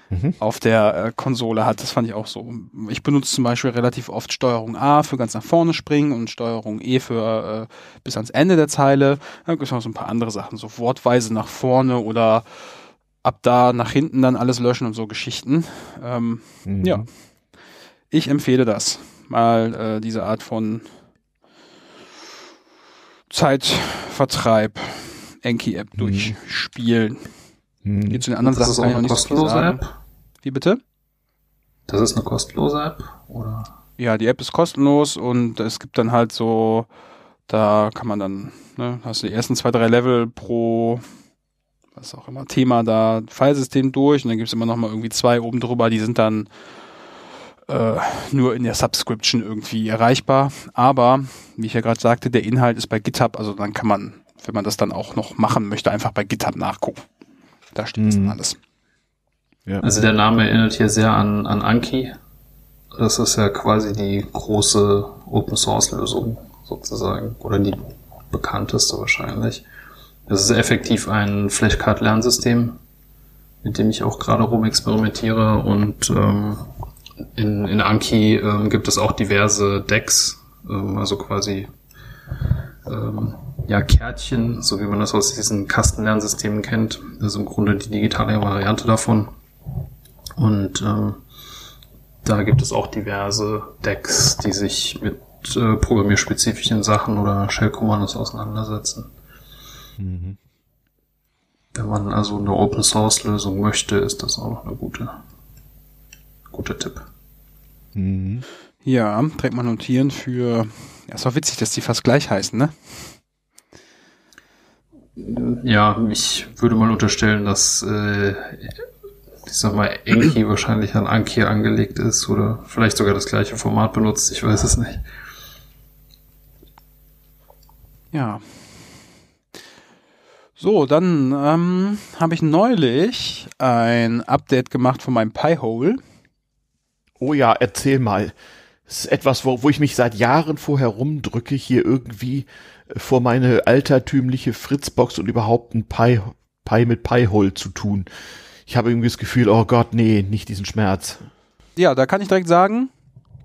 Mhm. auf der äh, Konsole hat. Das fand ich auch so. Ich benutze zum Beispiel relativ oft Steuerung A für ganz nach vorne springen und Steuerung E für äh, bis ans Ende der Zeile. Dann gibt es noch so ein paar andere Sachen, so wortweise nach vorne oder ab da nach hinten dann alles löschen und so Geschichten. Ähm, Mhm. Ja. ich empfehle das. Mal äh, diese Art von Zeitvertreib Enki-App Mhm. durchspielen. Mhm. Geht zu den anderen das ist Sachen auch kann ich eine kostenlose. App. Wie bitte? Das ist eine kostenlose App oder? Ja, die App ist kostenlos und es gibt dann halt so, da kann man dann, ne, hast du die ersten zwei, drei Level pro, was auch immer, Thema da, Filesystem durch und dann gibt's immer noch mal irgendwie zwei oben drüber, die sind dann äh, nur in der Subscription irgendwie erreichbar. Aber, wie ich ja gerade sagte, der Inhalt ist bei GitHub, also dann kann man, wenn man das dann auch noch machen möchte, einfach bei GitHub nachgucken. Da steht das Mhm. dann alles. Ja. Also der Name erinnert hier sehr an, an Anki. Das ist ja quasi die große Open Source Lösung sozusagen. Oder die bekannteste wahrscheinlich. Das ist effektiv ein Flashcard-Lernsystem, mit dem ich auch gerade rumexperimentiere und ähm, in, in Anki ähm, gibt es auch diverse Decks, ähm, also quasi ähm, ja, Kärtchen, so wie man das aus diesen Kastenlernsystemen kennt. Das ist im Grunde die digitale Variante davon. Und ähm, da gibt es auch diverse Decks, die sich mit äh, programmierspezifischen Sachen oder Shell-Kommandos auseinandersetzen. Mhm. Wenn man also eine Open-Source-Lösung möchte, ist das auch noch eine gute, guter Tipp. Mhm. Ja, trägt man notieren für, ja, ist auch witzig, dass die fast gleich heißen, ne? Ja, ich würde mal unterstellen, dass äh, ich sag mal, Enki wahrscheinlich an Anki angelegt ist oder vielleicht sogar das gleiche Format benutzt, ich weiß es nicht. Ja. So, dann ähm, habe ich neulich ein Update gemacht von meinem Pi-Hole. Oh ja, erzähl mal. Das ist etwas, wo, wo ich mich seit Jahren vorher rumdrücke, hier irgendwie vor meine altertümliche Fritzbox und überhaupt ein Pi, Pi mit Pi-Hole zu tun. Ich habe irgendwie das Gefühl, oh Gott, nee, nicht diesen Schmerz. Ja, da kann ich direkt sagen,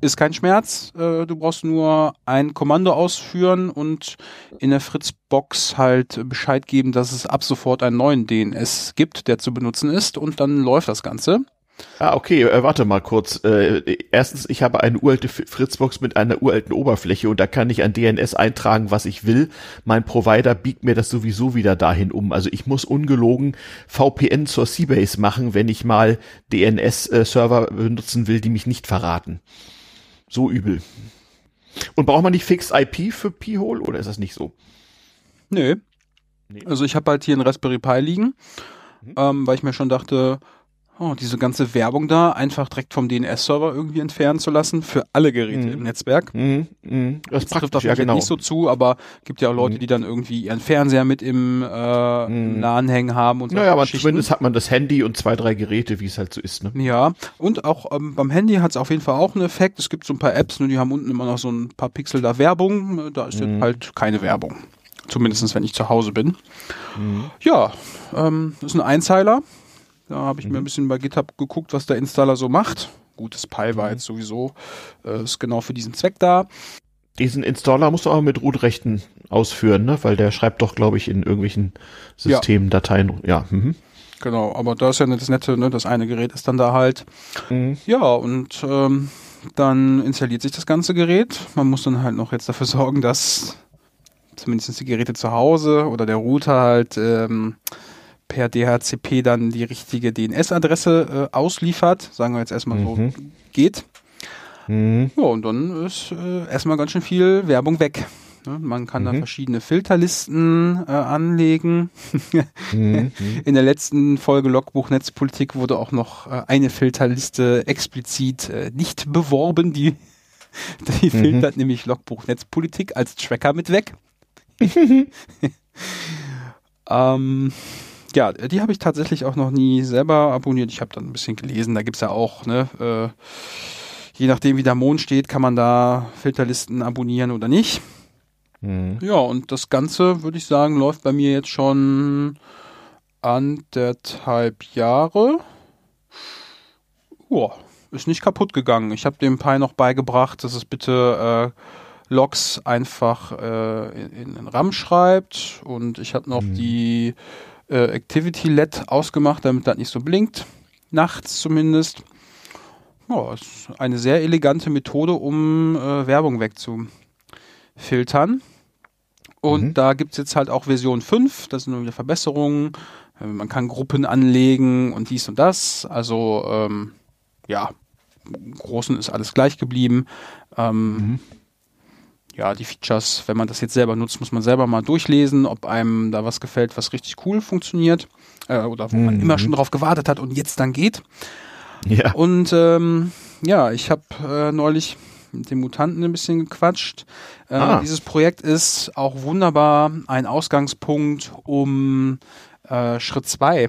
ist kein Schmerz. Äh, du brauchst nur ein Kommando ausführen und in der Fritzbox halt Bescheid geben, dass es ab sofort einen neuen DNS gibt, der zu benutzen ist und dann läuft das Ganze. Ah, okay, äh, warte mal kurz. Äh, erstens, ich habe eine uralte Fritzbox mit einer uralten Oberfläche und da kann ich an DNS eintragen, was ich will. Mein Provider biegt mir das sowieso wieder dahin um. Also ich muss ungelogen VPN zur Seabase machen, wenn ich mal DNS-Server äh, benutzen will, die mich nicht verraten. So übel. Und braucht man nicht Fixed IP für P-Hole oder ist das nicht so? Nö. Nee. Also ich habe halt hier einen Raspberry Pi liegen, mhm. ähm, weil ich mir schon dachte, oh, diese ganze Werbung da einfach direkt vom DNS-Server irgendwie entfernen zu lassen für alle Geräte mhm. im Netzwerk. Mhm. Mhm. Das, das trifft auf ja, genau. nicht so zu, aber gibt ja auch Leute, mhm. die dann irgendwie ihren Fernseher mit im, äh, mhm. LAN hängen haben und so. Naja, aber zumindest hat man das Handy und zwei, drei Geräte, wie es halt so ist. Ne? Ja, und auch ähm, beim Handy hat es auf jeden Fall auch einen Effekt. Es gibt so ein paar Apps, nur die haben unten immer noch so ein paar Pixel da Werbung. Da ist mhm. halt keine Werbung. Zumindest wenn ich zu Hause bin. Mhm. Ja, ähm, das ist ein Einzeiler. Da habe ich mhm. mir ein bisschen bei GitHub geguckt, was der Installer so macht. Gutes Pi war mhm. jetzt sowieso, äh, ist genau für diesen Zweck da. Diesen Installer musst du aber mit Root-Rechten ausführen, ne? Weil der schreibt doch, glaube ich, in irgendwelchen Systemen ja. Dateien. Ja. Mhm. Genau, aber da ist ja das Nette, ne? Das eine Gerät ist dann da halt. Mhm. Ja, und ähm, dann installiert sich das ganze Gerät. Man muss dann halt noch jetzt dafür sorgen, dass zumindest die Geräte zu Hause oder der Router halt ähm, per DHCP dann die richtige DNS-Adresse äh, ausliefert, sagen wir jetzt erstmal mhm. so geht. Mhm. Ja, und dann ist äh, erstmal ganz schön viel Werbung weg. Ne? Man kann mhm. da verschiedene Filterlisten äh, anlegen. mhm. In der letzten Folge Logbuch Netzpolitik wurde auch noch äh, eine Filterliste explizit äh, nicht beworben. Die, die mhm. filtert nämlich Logbuch Netzpolitik als Tracker mit weg. ähm, ja, die habe ich tatsächlich auch noch nie selber abonniert. Ich habe dann ein bisschen gelesen, da gibt es ja auch, ne, äh, je nachdem wie der Mond steht, kann man da Filterlisten abonnieren oder nicht. Mhm. Ja, und das Ganze, würde ich sagen, läuft bei mir jetzt schon anderthalb Jahre. Ja, ist nicht kaputt gegangen. Ich habe dem Pi noch beigebracht, dass es bitte äh, Logs einfach äh, in, in den RAM schreibt und ich habe noch mhm. die äh, Activity LED ausgemacht, damit das nicht so blinkt. Nachts zumindest. Ja, ist eine sehr elegante Methode, um äh, Werbung wegzufiltern. Und mhm. da gibt es jetzt halt auch Version 5, das sind nur wieder Verbesserungen. Äh, man kann Gruppen anlegen und dies und das. Also ähm, ja, im Großen ist alles gleich geblieben. Ähm, mhm ja, die Features, wenn man das jetzt selber nutzt, muss man selber mal durchlesen, ob einem da was gefällt, was richtig cool funktioniert äh, oder wo mhm. man immer schon drauf gewartet hat und jetzt dann geht. Ja. Und ähm, ja, ich habe äh, neulich mit dem Mutanten ein bisschen gequatscht. Äh, ah. Dieses Projekt ist auch wunderbar ein Ausgangspunkt, um äh, Schritt 2 äh,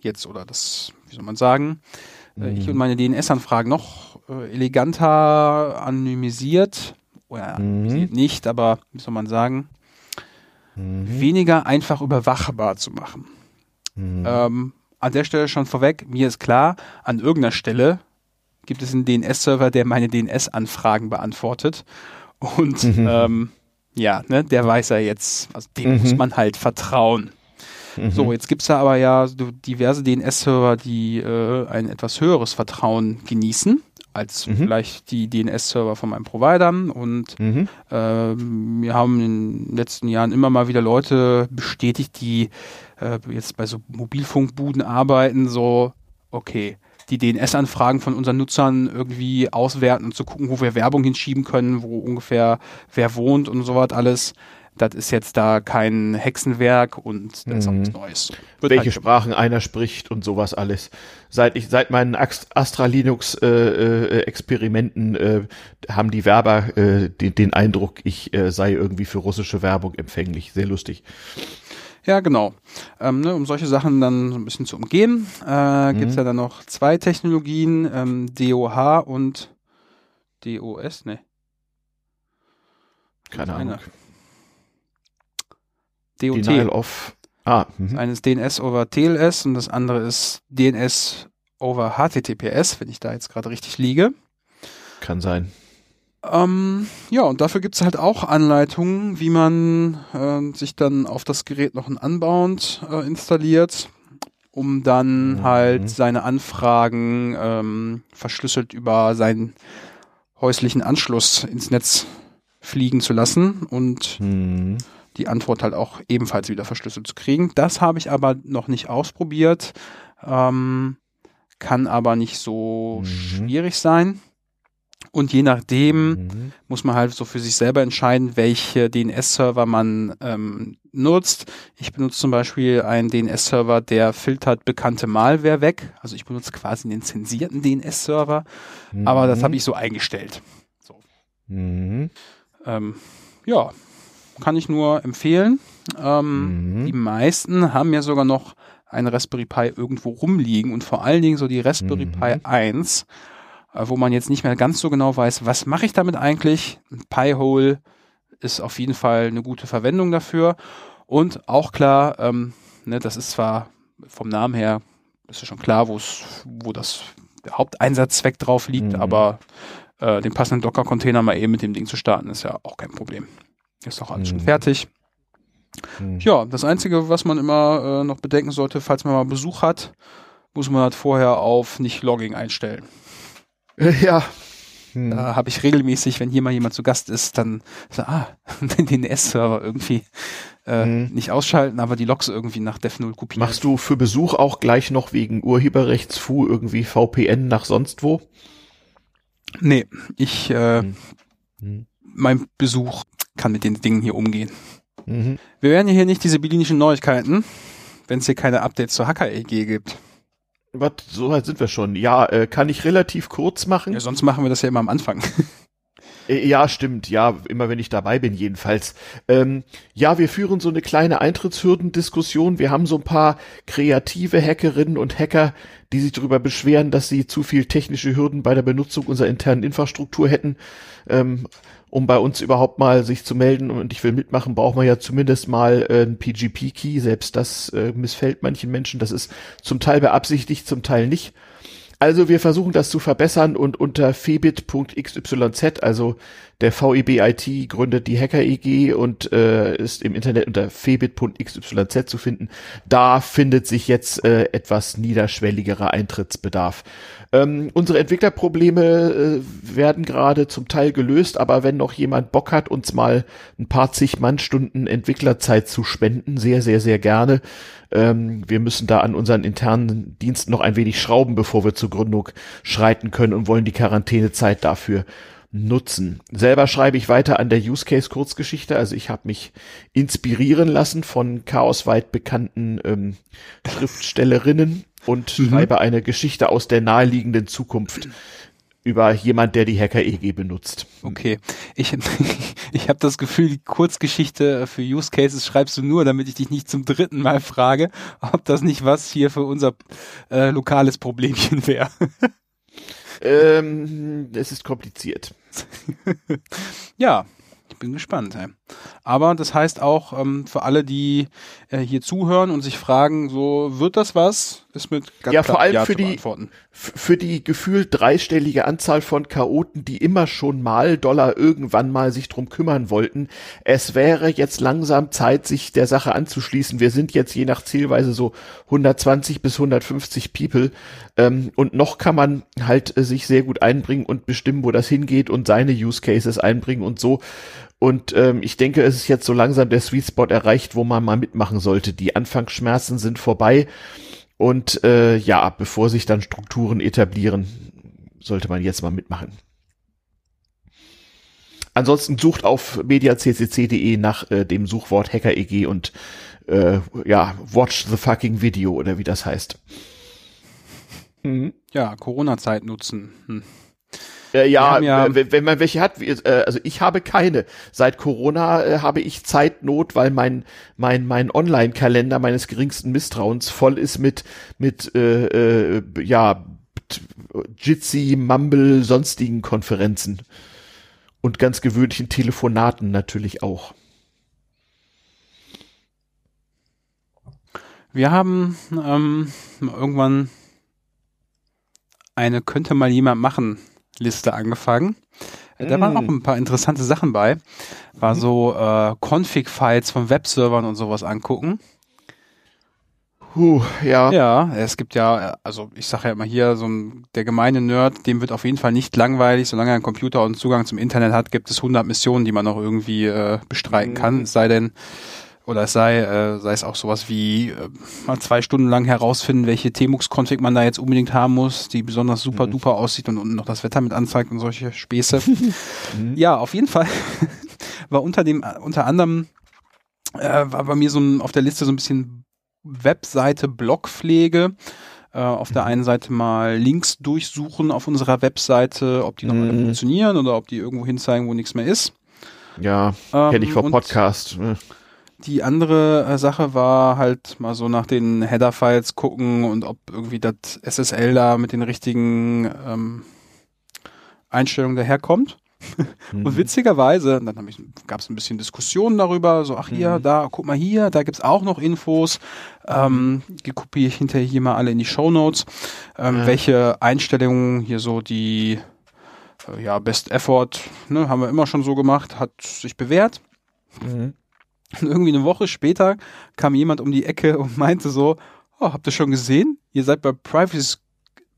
jetzt, oder das, wie soll man sagen, äh, ich Mhm. und meine DNS-Anfragen noch äh, eleganter anonymisiert, oder Mhm. nicht, aber wie soll man sagen, Mhm. weniger einfach überwachbar zu machen. Mhm. Ähm, an der Stelle schon vorweg, mir ist klar, an irgendeiner Stelle gibt es einen DNS-Server, der meine DNS-Anfragen beantwortet. Und Mhm. ähm, ja, ne, der weiß ja jetzt, also dem Mhm. muss man halt vertrauen. Mhm. So, jetzt gibt's da aber ja so diverse DNS-Server, die äh, ein etwas höheres Vertrauen genießen als Mhm. vielleicht die DNS-Server von meinen Providern. Und Mhm. ähm, wir haben in den letzten Jahren immer mal wieder Leute bestätigt, die äh, jetzt bei so Mobilfunkbuden arbeiten, so, okay, die DNS-Anfragen von unseren Nutzern irgendwie auswerten und zu gucken, wo wir Werbung hinschieben können, wo ungefähr wer wohnt und sowas alles. Das ist jetzt da kein Hexenwerk und das ist auch Mhm. nichts Neues. Wird welche halt Sprachen einer spricht und sowas alles. Seit ich seit meinen Astra Linux äh, äh, Experimenten äh, haben die Werber äh, den, den Eindruck, ich äh, sei irgendwie für russische Werbung empfänglich. Sehr lustig. Ja, genau. Ähm, ne, um solche Sachen dann so ein bisschen zu umgehen, äh, Mhm. gibt's ja dann noch zwei Technologien, ähm, DOH und DOS, ne? Keine Eine. DOT. Denial of. Ah, mhm. Eines DNS over TLS und das andere ist DNS over HTTPS, wenn ich da jetzt gerade richtig liege. kann sein. Ähm, ja, und dafür gibt's halt auch Anleitungen, wie man äh, sich dann auf das Gerät noch ein Unbound äh, installiert, um dann Mhm. halt seine Anfragen ähm, verschlüsselt über seinen häuslichen Anschluss ins Netz fliegen zu lassen und Mhm. Die Antwort halt auch ebenfalls wieder verschlüsselt zu kriegen. Das habe ich aber noch nicht ausprobiert, ähm, kann aber nicht so Mhm. schwierig sein. Und je nachdem Mhm. muss man halt so für sich selber entscheiden, welche DNS-Server man ähm, nutzt. Ich benutze zum Beispiel einen DNS-Server, der filtert bekannte Malware weg. Also ich benutze quasi den zensierten DNS-Server, aber das habe ich so eingestellt. Mhm. Ähm, ja, kann ich nur empfehlen. Ähm, Mhm. Die meisten haben ja sogar noch ein Raspberry Pi irgendwo rumliegen und vor allen Dingen so die Raspberry Mhm. Pi 1, äh, wo man jetzt nicht mehr ganz so genau weiß, was mache ich damit eigentlich. Ein Pi-Hole ist auf jeden Fall eine gute Verwendung dafür. Und auch klar, ähm, ne, das ist zwar vom Namen her, ist ja schon klar, wo das der Haupteinsatzzweck drauf liegt, Mhm. aber äh, den passenden Docker-Container mal eben mit dem Ding zu starten, ist ja auch kein Problem. Ist doch alles schon Mhm. fertig. Mhm. Ja, das Einzige, was man immer äh, noch bedenken sollte, falls man mal Besuch hat, muss man halt vorher auf nicht Logging einstellen. Ja. Mhm. Da habe ich regelmäßig, wenn hier mal jemand zu Gast ist, dann so, ah, den DNS-Server irgendwie äh, Mhm. nicht ausschalten, aber die Logs irgendwie nach Dev0 kopieren. Machst du für Besuch auch gleich noch wegen Urheberrechtsfu irgendwie VPN nach sonst wo? Nee, ich, äh, Mhm. Mhm. mein Besuch kann mit den Dingen hier umgehen. Mhm. Wir werden hier nicht diese billinischen Neuigkeiten, wenn es hier keine Updates zur Hacker-EG gibt. Was, so weit sind wir schon. Ja, äh, kann ich relativ kurz machen. Ja, sonst machen wir das ja immer am Anfang. Äh, Ja, stimmt. Ja, immer wenn ich dabei bin, jedenfalls. Ähm, ja, wir führen so eine kleine Eintrittshürdendiskussion. Wir haben so ein paar kreative Hackerinnen und Hacker, die sich darüber beschweren, dass sie zu viel technische Hürden bei der Benutzung unserer internen Infrastruktur hätten. Ähm, um bei uns überhaupt mal sich zu melden und ich will mitmachen, braucht man ja zumindest mal äh, einen PGP-Key. Selbst das äh, missfällt manchen Menschen. Das ist zum Teil beabsichtigt, zum Teil nicht. Also wir versuchen das zu verbessern und unter febit.xyz, also der VEBIT gründet die Hacker-EG und äh, ist im Internet unter febit.xyz zu finden. Da findet sich jetzt äh, etwas niederschwelligerer Eintrittsbedarf. Ähm, unsere Entwicklerprobleme äh, werden gerade zum Teil gelöst, aber wenn noch jemand Bock hat, uns mal ein paar zig Mannstunden Entwicklerzeit zu spenden, sehr, sehr, sehr gerne. Ähm, wir müssen da an unseren internen Diensten noch ein wenig schrauben, bevor wir zur Gründung schreiten können und wollen die Quarantänezeit dafür nutzen. Selber schreibe ich weiter an der Use Case Kurzgeschichte, also ich habe mich inspirieren lassen von chaosweit bekannten ähm, Schriftstellerinnen und Mhm. schreibe eine Geschichte aus der naheliegenden Zukunft über jemand, der die Hacker-EG benutzt. Okay. Ich, ich habe das Gefühl, die Kurzgeschichte für Use Cases schreibst du nur, damit ich dich nicht zum dritten Mal frage, ob das nicht was hier für unser äh, lokales Problemchen wäre. ähm, es ist kompliziert. ja, ich bin gespannt. Ey. Aber das heißt auch ähm, für alle, die äh, hier zuhören und sich fragen, so wird das was? Ist mit ganz ja vor allem ja für die für die gefühlt dreistellige Anzahl von Chaoten, die immer schon mal Dollar irgendwann mal sich drum kümmern wollten. Es wäre jetzt langsam Zeit, sich der Sache anzuschließen. Wir sind jetzt je nach Zielweise so 120 bis 150 People ähm, und noch kann man halt äh, sich sehr gut einbringen und bestimmen, wo das hingeht und seine Use Cases einbringen und so. Und ähm, ich denke, es ist jetzt so langsam der Sweet Spot erreicht, wo man mal mitmachen sollte. Die Anfangsschmerzen sind vorbei. Und äh, ja, bevor sich dann Strukturen etablieren, sollte man jetzt mal mitmachen. Ansonsten sucht auf mediaccc.de nach äh, dem Suchwort HackerEG und äh, ja, watch the fucking video oder wie das heißt. Mhm. Ja, Corona-Zeit nutzen. Hm. Äh, ja, ja wenn man welche hat, äh, also ich habe keine. Seit Corona äh, habe ich Zeitnot, weil mein mein mein Online-Kalender meines geringsten Misstrauens voll ist mit mit äh, äh, ja Jitsi, Mumble, sonstigen Konferenzen und ganz gewöhnlichen Telefonaten natürlich auch. Wir haben ähm, irgendwann eine könnte mal jemand machen Liste angefangen. Mm. Da waren auch ein paar interessante Sachen bei. War mhm. so äh, Config-Files von Webservern und sowas angucken. Huh, ja. Ja, es gibt ja, also ich sage ja immer hier, so ein, der gemeine Nerd, dem wird auf jeden Fall nicht langweilig, solange er einen Computer und Zugang zum Internet hat, gibt es 100 Missionen, die man noch irgendwie äh, bestreiten mhm. kann, es sei denn, oder es sei, äh, sei es auch sowas wie äh, mal zwei Stunden lang herausfinden, welche Tmux-Config man da jetzt unbedingt haben muss, die besonders super mhm. duper aussieht und unten noch das Wetter mit anzeigt und solche Späße. mhm. Ja, auf jeden Fall war unter dem, unter anderem äh, war bei mir so ein, auf der Liste so ein bisschen Webseite Blogpflege. Äh, auf der mhm. einen Seite mal Links durchsuchen auf unserer Webseite, ob die noch mhm. funktionieren oder ob die irgendwo hinzeigen, wo nichts mehr ist. Ja, ähm, kenne ich vom Podcast. Die andere äh, Sache war halt mal so nach den Header-Files gucken und ob irgendwie das SSL da mit den richtigen ähm, Einstellungen daherkommt. Mhm. Und witzigerweise, dann gab es ein bisschen Diskussionen darüber, so, ach hier, mhm. da, guck mal hier, da gibt's auch noch Infos. Ähm, die kopiere ich hinterher hier mal alle in die Show Notes. Ähm, ja. Welche Einstellungen hier so die äh, ja, Best Effort, ne, haben wir immer schon so gemacht, hat sich bewährt. Mhm. Und irgendwie eine Woche später kam jemand um die Ecke und meinte so, oh, habt ihr schon gesehen? Ihr seid bei Privacy,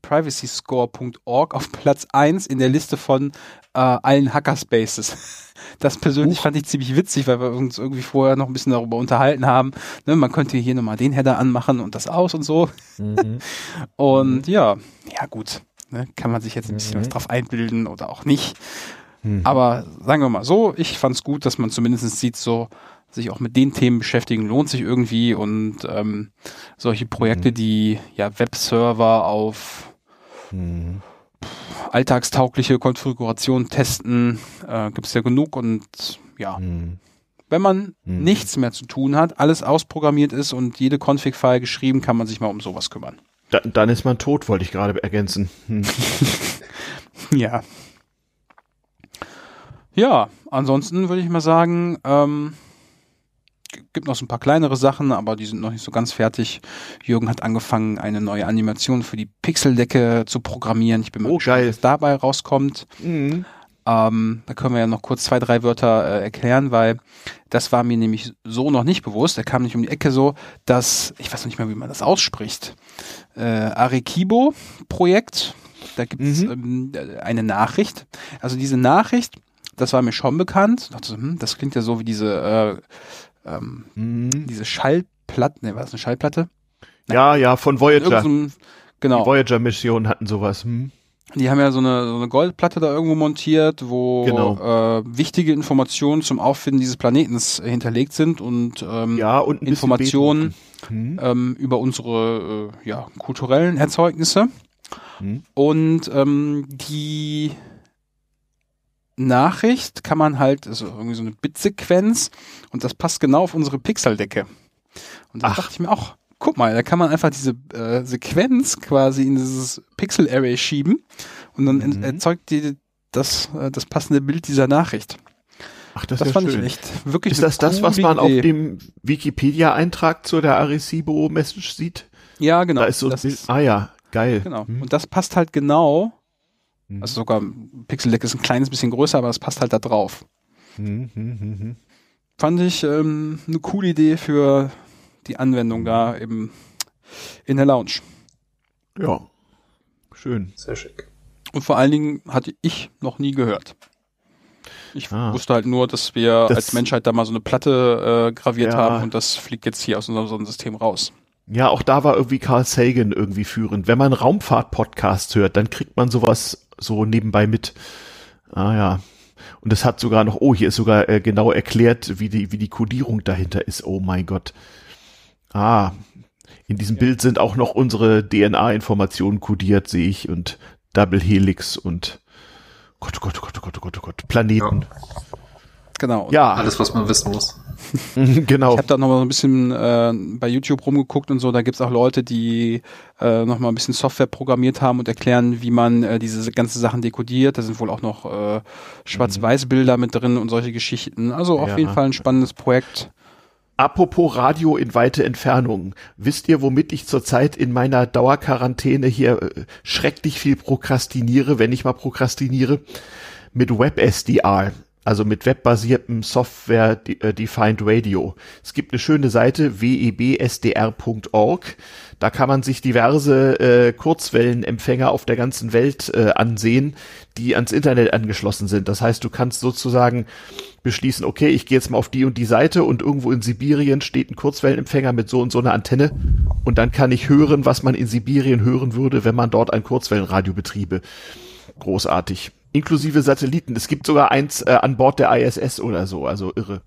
privacyscore.org auf Platz 1 in der Liste von äh, allen Hackerspaces. Das persönlich uh. fand ich ziemlich witzig, weil wir uns irgendwie vorher noch ein bisschen darüber unterhalten haben. Ne, man könnte hier nochmal den Header anmachen und das aus und so. Mhm. und mhm. ja, ja gut. Ne, kann man sich jetzt ein bisschen mhm. was drauf einbilden oder auch nicht. Mhm. Aber sagen wir mal so, ich fand es gut, dass man zumindest sieht, so, sich auch mit den Themen beschäftigen, lohnt sich irgendwie und ähm, solche Projekte, mhm. die ja Webserver auf mhm. alltagstaugliche Konfiguration testen, äh, gibt es ja genug und ja. Mhm. Wenn man mhm. nichts mehr zu tun hat, alles ausprogrammiert ist und jede Config-File geschrieben, kann man sich mal um sowas kümmern. Da, dann ist man tot, wollte ich gerade ergänzen. Hm. ja. Ja, ansonsten würde ich mal sagen, ähm, gibt noch so ein paar kleinere Sachen, aber die sind noch nicht so ganz fertig. Jürgen hat angefangen, eine neue Animation für die Pixeldecke zu programmieren. Ich bin mal oh, gespannt, was dabei rauskommt. Mhm. Ähm, da können wir ja noch kurz zwei, drei Wörter äh, erklären, weil das war mir nämlich so noch nicht bewusst. Er kam nicht um die Ecke so, dass, ich weiß noch nicht mehr, wie man das ausspricht, äh, Arequibo-Projekt. Da gibt es mhm. ähm, eine Nachricht. Also diese Nachricht, das war mir schon bekannt. Ich dachte, hm, das klingt ja so wie diese äh, ähm, mhm. diese Schallplatte, ne, war das eine Schallplatte? Nein. Ja, ja, von Voyager. genau. Die Voyager-Mission hatten sowas. Hm. Die haben ja so eine, so eine Goldplatte da irgendwo montiert, wo genau. äh, wichtige Informationen zum Auffinden dieses Planetens hinterlegt sind und, ähm, ja, und Informationen hm. ähm, über unsere äh, ja, kulturellen Erzeugnisse. Mhm. Und ähm, die Nachricht kann man halt, also irgendwie so eine Bitsequenz und das passt genau auf unsere Pixeldecke. Und da Ach. dachte ich mir auch, guck mal, da kann man einfach diese äh, Sequenz quasi in dieses Pixel-Array schieben und dann Mhm. erzeugt die das, äh, das passende Bild dieser Nachricht. Ach, das, Das, fand schön. ich echt wirklich Ist das das, was man auf Idee. dem Wikipedia-Eintrag zu der Arecibo-Message sieht? Ja, genau. da ist so ein das Bild. Ah ja, geil. Genau. Mhm. Und das passt halt genau, Mhm. also sogar Pixel Deck ist ein kleines bisschen größer, aber es passt halt da drauf. Mhm, mhm, mhm. Fand ich ähm, eine coole Idee für die Anwendung da im, in der Lounge. Ja, schön. Sehr schick. Und vor allen Dingen hatte ich noch nie gehört. Ich Ah. wusste halt nur, dass wir Das- als Menschheit da mal so eine Platte äh, graviert Ja. haben und das fliegt jetzt hier aus unserem Sonnensystem raus. Ja, auch da war irgendwie Carl Sagan irgendwie führend. Wenn man Raumfahrt-Podcasts hört, dann kriegt man sowas so nebenbei mit. Ah ja. Und es hat sogar noch, oh, hier ist sogar äh, genau erklärt, wie die, wie die Codierung dahinter ist. Oh mein Gott. Ah, in diesem Bild sind auch noch unsere DNA-Informationen codiert, sehe ich, und Double Helix und Gott, oh Gott, oh Gott, oh Gott, oh Gott, oh Gott, Planeten. Genau. Ja, Alles, was man wissen muss. genau. Ich habe da noch mal so ein bisschen äh, bei YouTube rumgeguckt und so. Da gibt's auch Leute, die äh, noch mal ein bisschen Software programmiert haben und erklären, wie man äh, diese ganzen Sachen dekodiert. Da sind wohl auch noch äh, Schwarz-Weiß-Bilder mit drin und solche Geschichten. Also auf Ja. jeden Fall ein spannendes Projekt. Apropos Radio in weite Entfernungen. Wisst ihr, womit ich zurzeit in meiner Dauerquarantäne hier äh, schrecklich viel prokrastiniere, wenn ich mal prokrastiniere? Mit WebSDR, also mit webbasiertem Software äh, Defined Radio. Es gibt eine schöne Seite websdr.org. Da kann man sich diverse äh, Kurzwellenempfänger auf der ganzen Welt äh, ansehen, die ans Internet angeschlossen sind. Das heißt, du kannst sozusagen beschließen, okay, ich gehe jetzt mal auf die und die Seite und irgendwo in Sibirien steht ein Kurzwellenempfänger mit so und so einer Antenne und dann kann ich hören, was man in Sibirien hören würde, wenn man dort ein Kurzwellenradio betriebe. Großartig. Inklusive Satelliten. Es gibt sogar eins äh, an Bord der ISS oder so, also irre.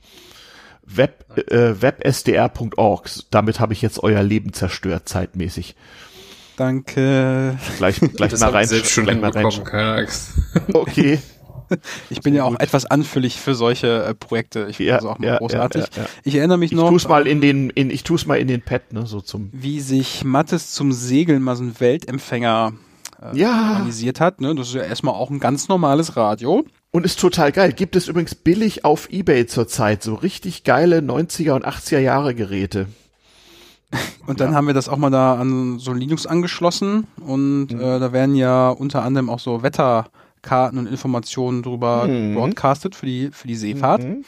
Web, äh, websdr.org. Damit habe ich jetzt euer Leben zerstört, zeitmäßig. Danke. Gleich, gleich mal ich rein. selbst schon gleich mal rein. keine Angst. Okay. Ich bin ja auch gut. etwas anfällig für solche äh, Projekte. Ich finde Ja, das auch mal ja, großartig. ja, ja, ja. Ich erinnere mich Ich noch, tu's mal in den, in, ich tu's mal in den Pad, ne, so zum. wie sich Mattes zum Segeln mal so einen Weltempfänger äh, Ja. organisiert hat. Ne? Das ist ja erstmal auch ein ganz normales Radio. Und ist total geil. Gibt es übrigens billig auf Ebay zurzeit. So richtig geile 90er und 80er Jahre Geräte. Und dann haben wir das auch mal da an so Linux angeschlossen und Mhm. äh, da werden ja unter anderem auch so Wetterkarten und Informationen drüber Mhm. broadcastet für die, für die Seefahrt. Mhm.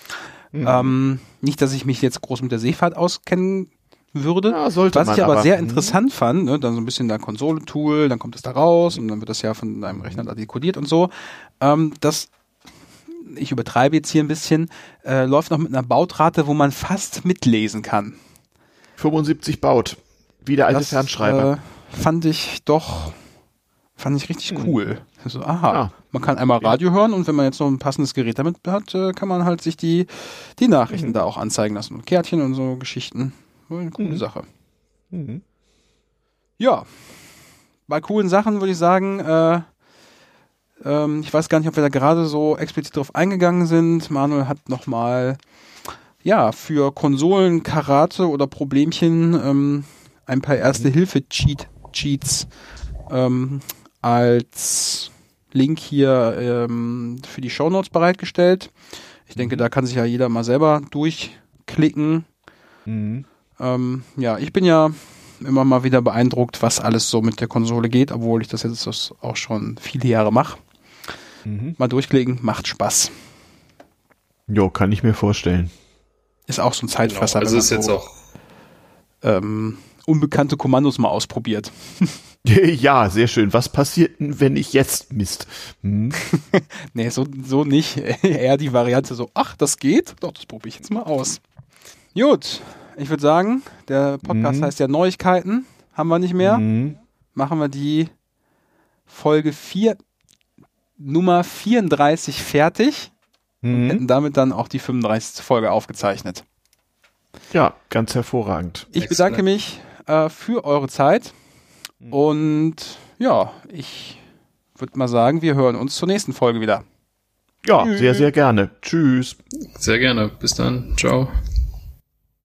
Ähm, nicht, dass ich mich jetzt groß mit der Seefahrt auskennen würde. Ja, sollte Was man ich aber, sehr mhm. interessant fand, ne, dann so ein bisschen da Konsole-Tool, dann kommt es da raus und dann wird das ja von deinem Rechner da dekodiert und so. Ähm, das, ich übertreibe jetzt hier ein bisschen, äh, läuft noch mit einer Bautrate, wo man fast mitlesen kann. 75 baut. Wie der alte das Fernschreiber. Äh, fand ich doch, fand ich richtig cool. So, aha, Ja. man kann einmal Radio hören und wenn man jetzt noch ein passendes Gerät damit hat, äh, kann man halt sich die, die Nachrichten da auch anzeigen lassen und Kärtchen und so Geschichten. Eine coole Sache. Mhm. Ja, bei coolen Sachen würde ich sagen, äh, ähm, ich weiß gar nicht, ob wir da gerade so explizit drauf eingegangen sind. Manuel hat nochmal, ja, für Konsolen, Karate oder Problemchen ähm, ein paar erste Hilfe-Cheats ähm, als Link hier ähm, für die Shownotes bereitgestellt. Ich denke, da kann sich ja jeder mal selber durchklicken. Mhm. Ähm, ja, ich bin ja immer mal wieder beeindruckt, was alles so mit der Konsole geht, obwohl ich das jetzt das auch schon viele Jahre mache. Mhm. Mal durchklicken, macht Spaß. Jo, kann ich mir vorstellen. Ist auch so ein Genau. Zeitfresser, Also wenn ist man jetzt so, auch ähm, unbekannte Kommandos mal ausprobiert. ja, sehr schön. Was passiert denn, wenn ich jetzt Mist? Hm? Nee, so, so nicht. Eher die Variante so, ach, das geht? Doch, das probiere ich jetzt mal aus. Gut, ich würde sagen, der Podcast Mhm. heißt ja Neuigkeiten. Haben wir nicht mehr. Mhm. Machen wir die Folge 4, Nummer 34 fertig. Mhm. hätten damit dann auch die 35. Folge aufgezeichnet. Ja, ganz hervorragend. Ich Excellent. bedanke mich äh, für eure Zeit und ja, ich würde mal sagen, wir hören uns zur nächsten Folge wieder. Ja, sehr, sehr gerne. Tschüss. Sehr gerne. Bis dann. Ciao.